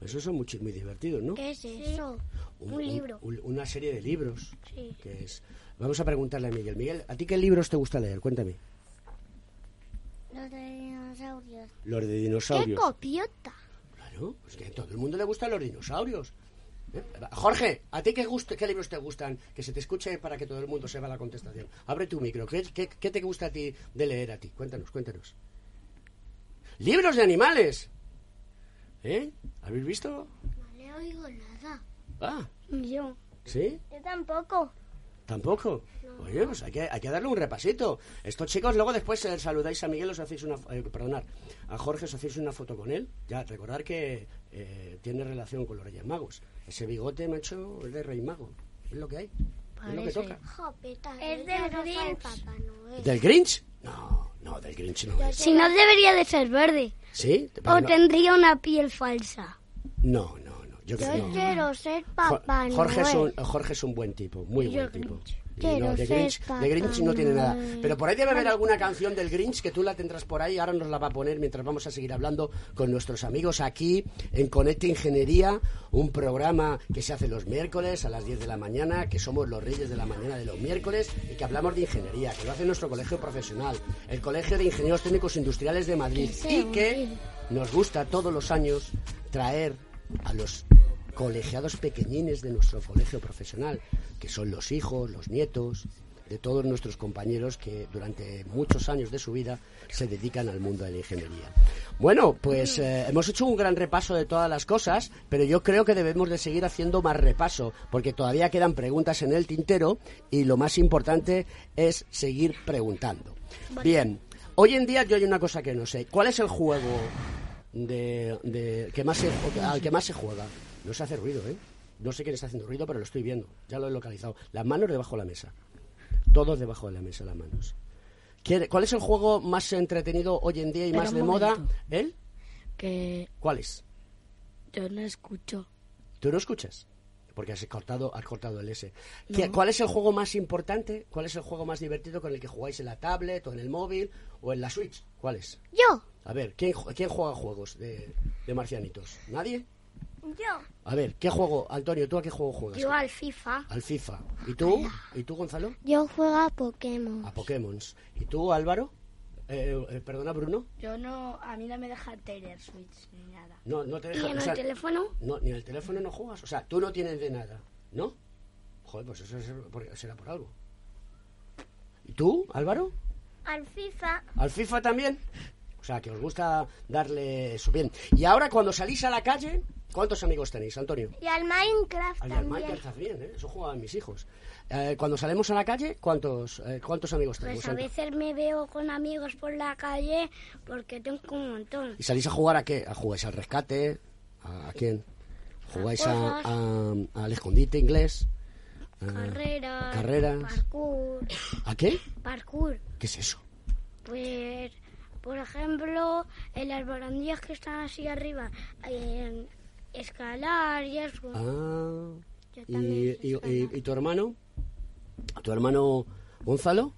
Esos son muy, divertidos, ¿no? ¿Qué es eso? Un libro. un- una serie de libros. Sí. Que es... Vamos a preguntarle a Miguel. Miguel, ¿a ti qué libros te gusta leer? Cuéntame. Los de dinosaurios. Los de ¡Qué dinosaurios. copiota! Claro, pues que a todo el mundo le gustan los dinosaurios. ¿Eh? Jorge, ¿a ti qué, qué libros te gustan? Que se te escuche para que todo el mundo sepa la contestación. Abre tu micro. ¿Qué, qué, qué te gusta a ti de leer a ti? Cuéntanos, cuéntanos. ¡Libros de animales! ¿Eh? ¿Habéis visto? No le oigo nada. Ah, Yo. ¿sí? Yo tampoco. ¿Tampoco? Oye, pues hay que, hay que darle un repasito. Estos chicos, luego después eh, saludáis a Miguel, os hacéis una... Eh, perdonad, a Jorge os hacéis una foto con él. Ya, recordar que eh, tiene relación con los Reyes Magos. Ese bigote, macho, es de Rey Mago. Es lo que hay. Es lo que toca. Es yo del Grinch. ¿Del Grinch? No, no, del Grinch no es. Si no, debería de ser verde. ¿Sí? O tendría una piel falsa. No, no. Yo creo Yo que no. quiero ser Papá Jorge, es un, Noel. Jorge es un buen tipo, muy yo buen tipo. Y Quiero no, de ser Grinch, Papá de Grinch no tiene nada. Noel. Pero por ahí debe haber alguna canción del Grinch que tú la tendrás por ahí. Ahora nos la va a poner mientras vamos a seguir hablando con nuestros amigos aquí en Conecta Ingeniería, un programa que se hace los miércoles a las 10 de la mañana, que somos los reyes de la mañana de los miércoles y que hablamos de ingeniería, que lo hace nuestro colegio profesional, el Colegio de Ingenieros Técnicos Industriales de Madrid y que nos gusta todos los años traer a los colegiados pequeñines de nuestro colegio profesional, que son los hijos, los nietos de todos nuestros compañeros que durante muchos años de su vida se dedican al mundo de la ingeniería. Bueno, pues eh, hemos hecho un gran repaso de todas las cosas, pero yo creo que debemos de seguir haciendo más repaso, porque todavía quedan preguntas en el tintero y lo más importante es seguir preguntando. Bien, hoy en día yo hay una cosa que no sé. ¿Cuál es el juego de, de que más se, al que más se juega. No se hace ruido, ¿eh? No sé quién está haciendo ruido, pero lo estoy viendo. Ya lo he localizado. Las manos debajo de la mesa. Todos debajo de la mesa, las manos. ¿Quiere- ¿Cuál es el juego más entretenido hoy en día y más de moda? ¿Él? Que ¿Cuál es? yo no escucho. ¿Tú no escuchas? Porque has cortado, has cortado el S. ¿Qué- ¿Cuál es el juego más importante? ¿Cuál es el juego más divertido con el que jugáis en la tablet o en el móvil o en la Switch? ¿Cuál es? Yo. A ver, ¿quién, ju- quién juega juegos de, de marcianitos? ¿Nadie? Yo. A ver, ¿qué juego? Antonio, ¿tú a qué juego juegas? Yo al FIFA. Al FIFA. ¿Y tú? ¿Y tú, Gonzalo? Yo juego a Pokémon. A Pokémon. ¿Y tú, Álvaro? Eh, eh, perdona, Bruno. Yo no, a mí no me deja tener Switch ni nada. No, no te ¿Y deja. en o el teléfono? no, ni en el teléfono no juegas. O sea, tú no tienes de nada, ¿no? Joder, pues eso será por algo. ¿Y tú, Álvaro? Al FIFA. ¿Al FIFA también? O sea, que os gusta darle eso. Bien. Y ahora, cuando salís a la calle, ¿cuántos amigos tenéis, Antonio? Y al Minecraft Al también. Minecraft bien, ¿eh? Eso jugaban mis hijos. Eh, cuando salimos a la calle, ¿cuántos, eh, ¿cuántos amigos tenéis? Pues a veces me veo con amigos por la calle porque tengo un montón. ¿Y salís a jugar a qué? ¿A jugáis al rescate? ¿A, a quién? ¿Jugáis a, a- al escondite inglés? A- Carreras, carreras. parkour, ¿A qué? parkour. ¿Qué es eso? Pues, por ejemplo, en las barandillas que están así arriba, en escalar y eso. Ah. ¿Y, y- y- y tu hermano? ¿Tu hermano Gonzalo?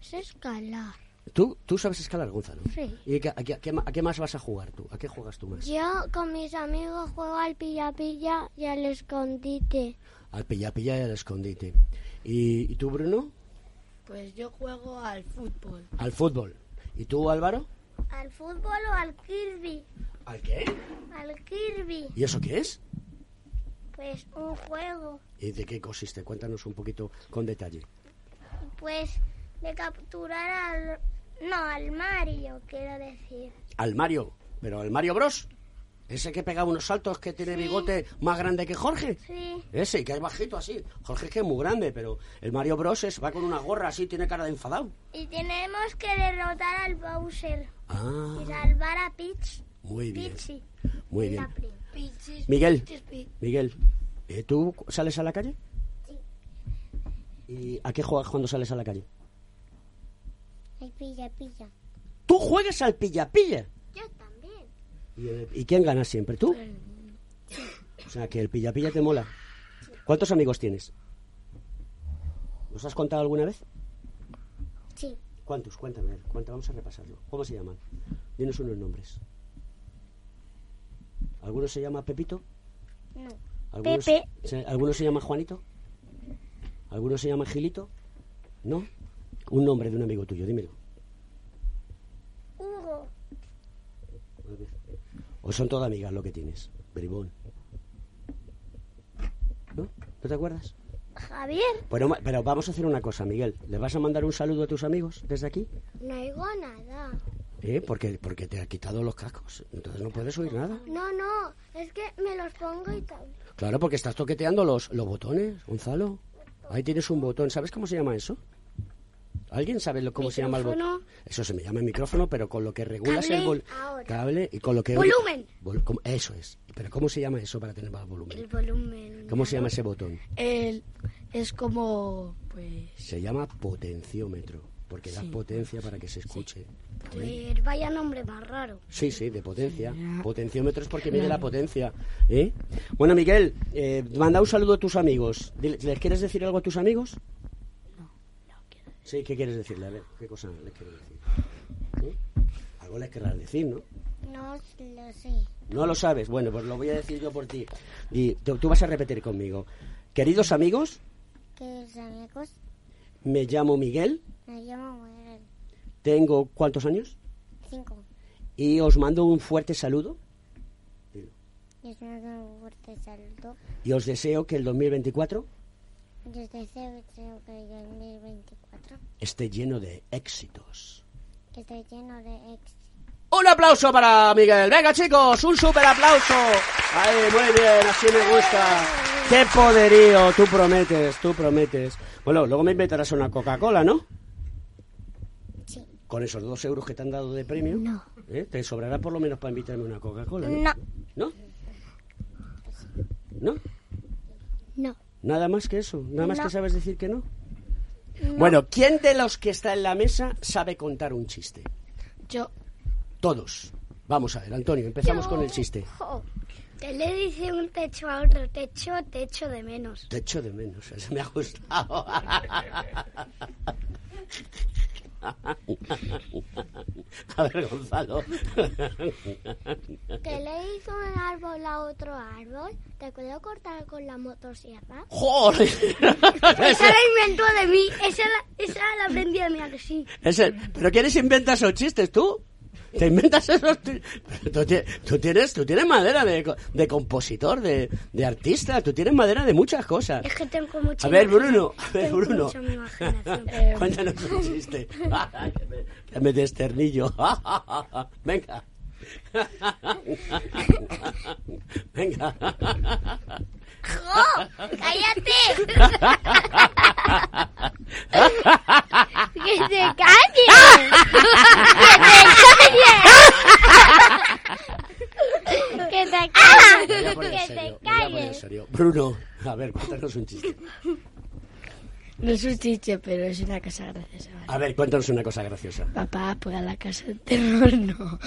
Sé escalar. ¿Tú, tú sabes escalar, Gonzalo? Sí. ¿Y qué- a, qué, a a qué más vas a jugar tú? ¿A qué juegas tú más? Yo con mis amigos juego al pilla-pilla y al escondite. Al pilla-pilla y al escondite. ¿Y, y tú, Bruno? Pues yo juego al fútbol. Al fútbol. ¿Y tú, Álvaro? ¿Al fútbol o al Kirby? ¿Al qué? Al Kirby. ¿Y eso qué es? Pues un juego. ¿Y de qué consiste? Cuéntanos un poquito con detalle. Pues de capturar al... No, al Mario, quiero decir. Al Mario. ¿Pero al Mario Bros? ¿Ese que pega unos saltos que tiene bigote más grande que Jorge? Sí. Ese, que es bajito así. Jorge es que es muy grande, pero el Mario Bros es, va con una gorra así, tiene cara de enfadado. Y tenemos que derrotar al Bowser. Ah, Y salvar a Peach. muy bien. Peachy. Muy bien. Prim. Miguel, Miguel, ¿eh, ¿tú sales a la calle? Sí. ¿Y a qué juegas cuando sales a la calle? El pilla-pilla. ¿Tú juegas al pilla-pilla? ¿Y, eh, ¿y quién gana siempre? ¿Tú? O sea, que el pilla-pilla te mola. ¿Cuántos amigos tienes? ¿Los has contado alguna vez? Sí. ¿Cuántos? Cuéntame, a ver, cuenta, vamos a repasarlo. ¿Cómo se llaman? Dinos unos nombres. ¿Alguno se llama Pepito? No. ¿Alguno Pepe. Se, se- ¿Alguno se llama Juanito? ¿Alguno se llama Gilito? ¿No? Un nombre de un amigo tuyo, dímelo. Hugo. A ver. ¿O son todas amigas lo que tienes? Bribón. ¿No? ¿No te acuerdas? Javier. Bueno, ma- pero vamos a hacer una cosa, Miguel. ¿Le vas a mandar un saludo a tus amigos desde aquí? No oigo nada. ¿Eh? Porque, porque te ha quitado los cascos. Entonces no puedes oír nada. No, no. Es que me los pongo y tal. Claro, porque estás toqueteando los, los botones, Gonzalo. Ahí tienes un botón. ¿Sabes cómo se llama eso? ¿Alguien sabe lo- cómo se llama el botón? Micrófono. Eso se me llama micrófono, pero con lo que regulas Cable. el vol- Ahora. cable y con lo que... Volumen. Vol- ¿cómo? Eso es. Pero ¿cómo se llama eso para tener más El volumen? volumen. ¿Cómo se llama ese botón? El, es como, pues, Se llama potenciómetro, porque da potencia para que se escuche. Pues vaya nombre más raro. Sí, sí, de potencia. Potenciómetro es porque mide la potencia. ¿eh? Bueno, Miguel, eh, manda un saludo a tus amigos. ¿Les quieres decir algo a tus amigos? Sí, ¿qué quieres decirle? A ver, ¿qué cosa les quieres decir? Algo les querrás decir, ¿no? No lo sé. No lo sabes. Bueno, pues lo voy a decir yo por ti. Y tú, tú vas a repetir conmigo. Queridos amigos, Queridos amigos, me llamo Miguel, me llamo Miguel. tengo ¿cuántos años? Cinco. Y os mando un fuerte saludo Y os mando un fuerte saludo. y os deseo que el 2024 Yo os deseo deseo que el 2024 esté lleno de éxitos. esté lleno de éxito. Un aplauso para Miguel. Venga, chicos, un super aplauso. Ahí, muy bien, así me gusta. Qué poderío, tú prometes, tú prometes. Bueno, luego me invitarás una Coca-Cola, ¿no? Sí. Con esos dos euros que te han dado de premio. No. ¿eh? Te sobrará por lo menos para invitarme una Coca-Cola. No, ¿No? ¿No? no. Nada más que eso. Nada más No. que sabes decir que no. Bueno, ¿quién de los que está en la mesa sabe contar un chiste? Yo. Todos. Vamos a ver, Antonio, empezamos con el chiste. Que le dice un techo a otro techo, te echo de menos. Te echo de menos, me ha gustado. A ver, Gonzalo. ¿Qué le hizo un árbol a otro árbol? ¿Te puedo cortar con la motosierra? ¡Joder! Esa la inventó de mí, esa la, esa la aprendí de mí, ¿a que sí? Ese- ¿Pero quiénes inventan esos chistes, tú? ¿Te inventas esos? Tú, ti- tú tienes, tú tienes madera de, de compositor, de, de artista, tú tienes madera de muchas cosas. Es que tengo mucha A ver, Bruno, a ver, tengo Bruno. imaginación. Cuéntanos un chiste. me, que me desternillo. Venga. Venga. ¡Cállate! ¡Que te calles! ¡Que calles! poner ¡Que voy a poner calles! serio. Bruno, a ver, cuéntanos un chiste. No es un chiste, pero es una cosa graciosa. ¿vale? A ver, cuéntanos una cosa graciosa. Papá, pues a la casa del terror, no.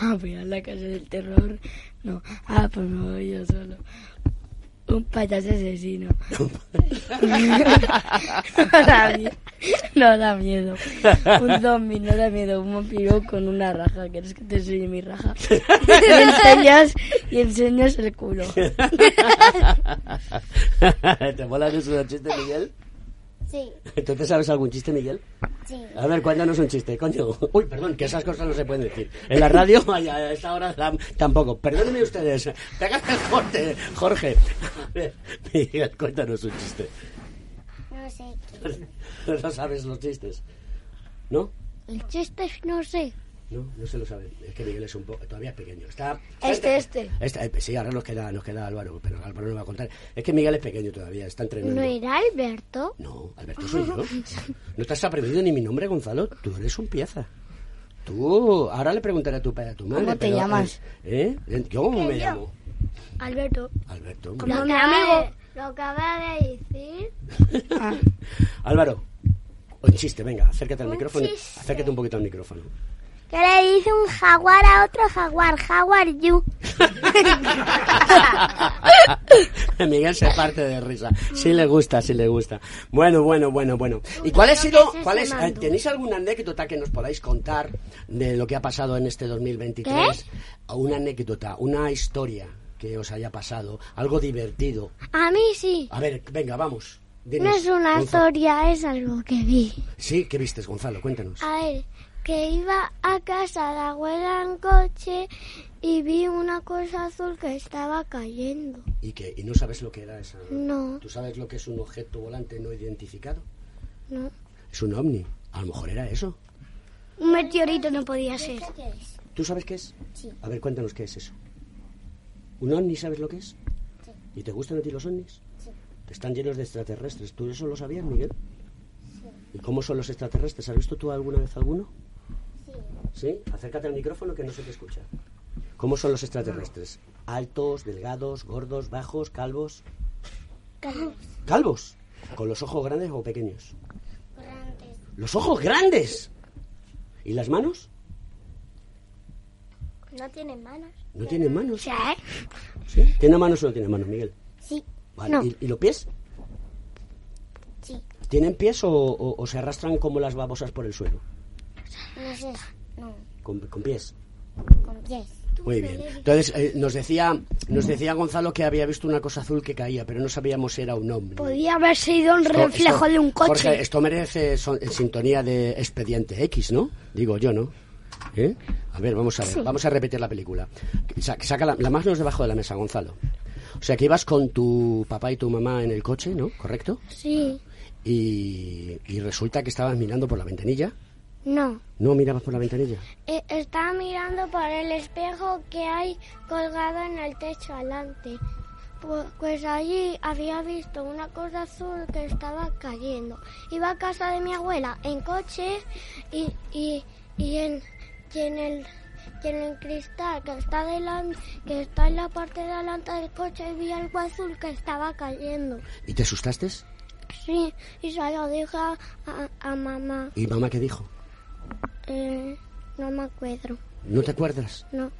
Mamá, pues a la casa del terror, no. Ah, pues me voy yo solo. Un payaso asesino. no, da miedo. no da miedo. Un zombie no da miedo. Un vampiro con una raja. ¿Quieres que te enseñe mi raja? y enseñas, y enseñas el culo. ¿Te molan esos chistes, Miguel? Sí, ¿Tú te sabes algún chiste, Miguel? sí. A ver, cuéntanos un chiste, coño. Uy, perdón, que esas cosas no se pueden decir. En la radio, a esta hora la- tampoco. Perdónenme ustedes. Pégate el corte, Jorge. A ver, Miguel, cuéntanos un chiste. No sé. No sabes los chistes. ¿No? El chiste es no sé. No, no se lo sabe. Es que Miguel es un poco, todavía es pequeño. Está, Este, este. Eh, sí, ahora nos queda, nos queda Álvaro, pero Álvaro no va a contar. Es que Miguel es pequeño todavía, está entrenando. ¿No era Alberto? No, Alberto soy yo. No te has aprendido ni mi nombre, Gonzalo. Tú eres un pieza. Tú, ahora le preguntaré a tu padre, a tu madre. ¿Cómo te pero, llamas? ¿Eh? ¿Eh? ¿Yo cómo me llamo? Alberto, Alberto. Como Lo amigo. Lo acaba de decir. Álvaro, un chiste, venga, acércate al Un micrófono. chiste. Acércate un poquito al micrófono. ¿Qué le dice un jaguar a otro jaguar? Jaguar you. Miguel se parte de risa. Sí le gusta, sí le gusta. Bueno, bueno, bueno, bueno. ¿Y cuál ha sido, cuál ese es, mando. tenéis alguna anécdota que nos podáis contar de lo que ha pasado en este 2023? Una anécdota, una historia que os haya pasado, algo divertido. A mí sí. A ver, venga, vamos. Dinos, No es una Gonzalo. historia, es algo que vi. Sí, ¿qué vistes, Gonzalo? Cuéntanos. A ver, que iba a casa de abuela en coche y vi una cosa azul que estaba cayendo. ¿Y qué? ¿Y no sabes lo que era esa? No. ¿Tú sabes lo que es un objeto volante no identificado? No. Es un ovni. A lo mejor era eso. un meteorito no podía ser. ¿Tú sabes qué es? Sí. A ver, cuéntanos qué es eso. ¿Un ovni sabes lo que es? ¿Y te gustan a ti los ovnis? Sí. Están llenos de extraterrestres. ¿Tú eso lo sabías, Miguel? ¿Y cómo son los extraterrestres? ¿Has visto tú alguna vez alguno? Sí. Acércate al micrófono que no se te escucha. ¿Cómo son los extraterrestres? ¿Altos, delgados, gordos, bajos, calvos? ¿Calvos? ¿Con los ojos grandes o pequeños? Grandes. ¡Los ojos grandes! ¿Y las manos? No tienen manos. ¿No tienen manos? ¿Sí? ¿Sí? ¿Tiene manos o no tiene manos, Miguel? Sí. Vale. No. ¿Y, y los pies? Sí. ¿Tienen pies o, o- o se arrastran como las babosas por el suelo? No sé. No. Con, con pies. Con pies. Muy bien. Entonces, eh, nos, decía, nos decía Gonzalo que había visto una cosa azul que caía, pero no sabíamos si era un hombre. Podía haber sido un Esto- reflejo esto- de un coche. Jorge, esto merece son- en sintonía de expediente X, ¿no? Digo yo, ¿no? ¿Eh? A ver, vamos a ver, vamos a repetir la película. Sa- Saca la, la mano debajo de la mesa, Gonzalo. O sea, que ibas con tu papá y tu mamá en el coche, ¿no? ¿Correcto? Sí. Y, y resulta que estabas mirando por la ventanilla. No. No mirabas por la ventanilla. Eh, estaba mirando por el espejo que hay colgado en el techo adelante. Pu- Pues allí había visto una cosa azul que estaba cayendo. Iba a casa de mi abuela en coche y, y, y, en, y en el y en el cristal que está delante, que está en la parte de delante del coche vi algo azul que estaba cayendo. ¿Y te asustaste? Sí, y se lo dije a, a- a mamá. ¿Y mamá qué dijo? Eh, no me acuerdo. ¿No te acuerdas? No.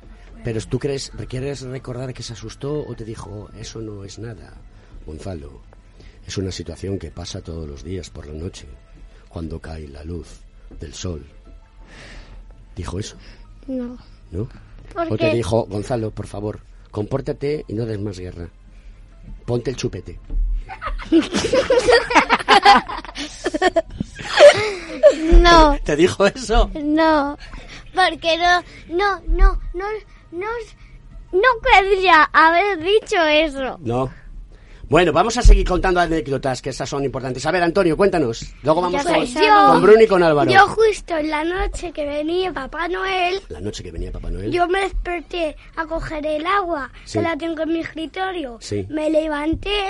Pero tú crees, ¿quieres recordar que se asustó o te dijo, eso no es nada? Gonzalo, es una situación que pasa todos los días por la noche, cuando cae la luz del sol. ¿Dijo eso? No. ¿No? ¿Por o te dijo, Gonzalo, por favor, compórtate y no des más guerra. Ponte el chupete. No, ¿Te dijo eso? no. Porque no, no, no, no, no, no querría haber dicho eso. No. Bueno, vamos a seguir contando anécdotas, que esas son importantes. A ver, Antonio, cuéntanos. Luego vamos con, yo- con Bruno y con Álvaro. Yo justo en la noche que venía Papá Noel, La noche que venía Papá Noel. yo me desperté a coger el agua, Sí. que la tengo en mi escritorio. Sí. Me levanté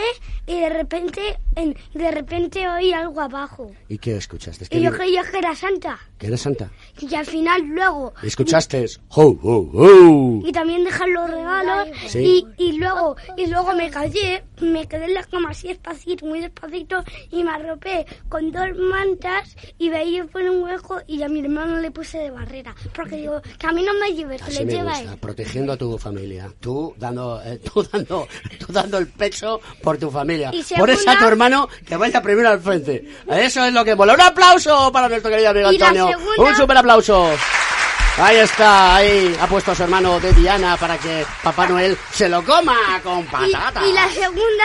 y de repente, en- de repente oí algo abajo. ¿Y qué escuchaste? ¿Qué Y yo creía que era Santa. ¿Que era Santa? Y al final luego... ¿Y escuchaste? ¡Ho, ho, ho! Y también dejar los regalos. Sí. Y, y luego y luego me callé, me quedé en la cama así despacito, muy despacito, y me arropé con dos mantas y veía por un hueco y a mi hermano le puse de barrera. Porque digo, que a mí no me lleves, que le me lleva gusta, él. protegiendo a tu familia. Tú dando, eh, tú dando, tú dando el pecho por tu familia. Y Por eso a tu hermano que vaya primero al frente. Eso es lo que mola. Un aplauso para nuestro querido amigo Antonio. segunda- Un super aplauso. Ahí está, ahí ha puesto a su hermano de Diana para que Papá Noel se lo coma con patata. Y, y la segunda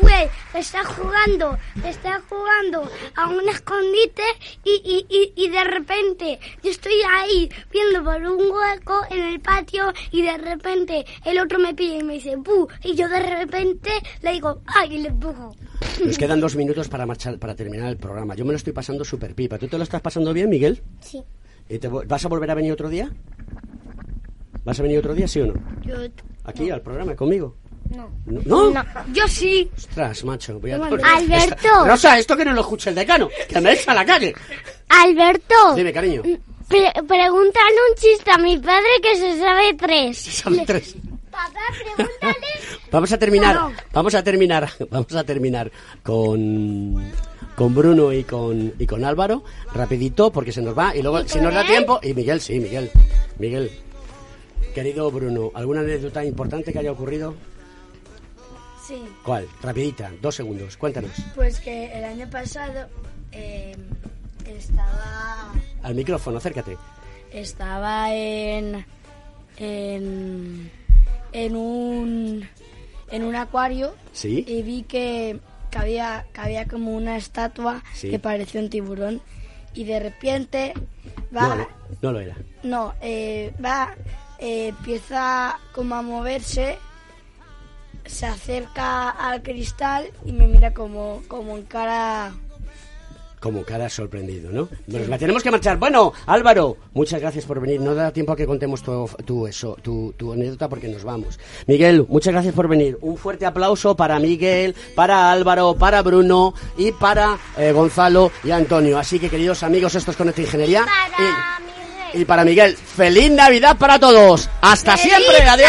fue, está jugando, está jugando a un escondite y, y, y, y de repente yo estoy ahí viendo por un hueco en el patio y de repente el otro me pilla y me dice ¡bu! y yo de repente le digo ¡ay! y le empujo. Nos quedan dos minutos para marchar, para terminar el programa. Yo me lo estoy pasando super pipa. ¿Tú te lo estás pasando bien, Miguel? Sí. ¿Y te vo- ¿Vas a volver a venir otro día? ¿Vas a venir otro día, sí o no? Yo, Aquí, al programa, conmigo. No. ¿No? ¿No? yo sí. Ostras, macho. Voy a... Alberto. Esta- Rosa, esto que no lo escuche el decano, que me echa a la calle. Alberto, Dime, cariño. pre- pregúntale un chiste a mi padre que se sabe tres. Son tres. Papá, pregúntale. Vamos a terminar, No. vamos a terminar, vamos a terminar con con Bruno y con y con Álvaro, rapidito porque se nos va y luego si nos da tiempo y Miguel, sí, Miguel. Miguel. Querido Bruno, ¿alguna anécdota importante que haya ocurrido? Sí, ¿Cuál? Rapidita, dos segundos, cuéntanos. pues que el año pasado eh, estaba Al micrófono, acércate. estaba en en en un en un acuario ¿Sí? y vi que, que había que había como una estatua Sí. que parecía un tiburón y de repente va no, no lo era. no eh, va eh, empieza como a moverse se acerca al cristal y me mira como como en cara Como cara sorprendido, ¿no? Bueno, la tenemos que marchar. Bueno, Álvaro, muchas gracias por venir. No da tiempo a que contemos tu, tu, eso, tu, tu anécdota porque nos vamos. Miguel, muchas gracias por venir. Un fuerte aplauso para Miguel, para Álvaro, para Bruno y para eh, Gonzalo y Antonio. Así que, queridos amigos, esto es Conecta Ingeniería. Para y, y para Miguel, feliz Navidad para todos. Hasta siempre. Adiós.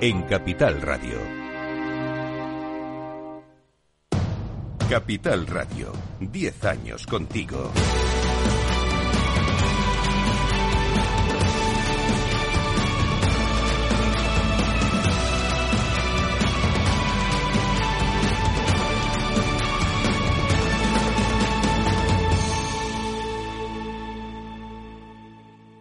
en Capital Radio. Capital Radio, 10 años contigo.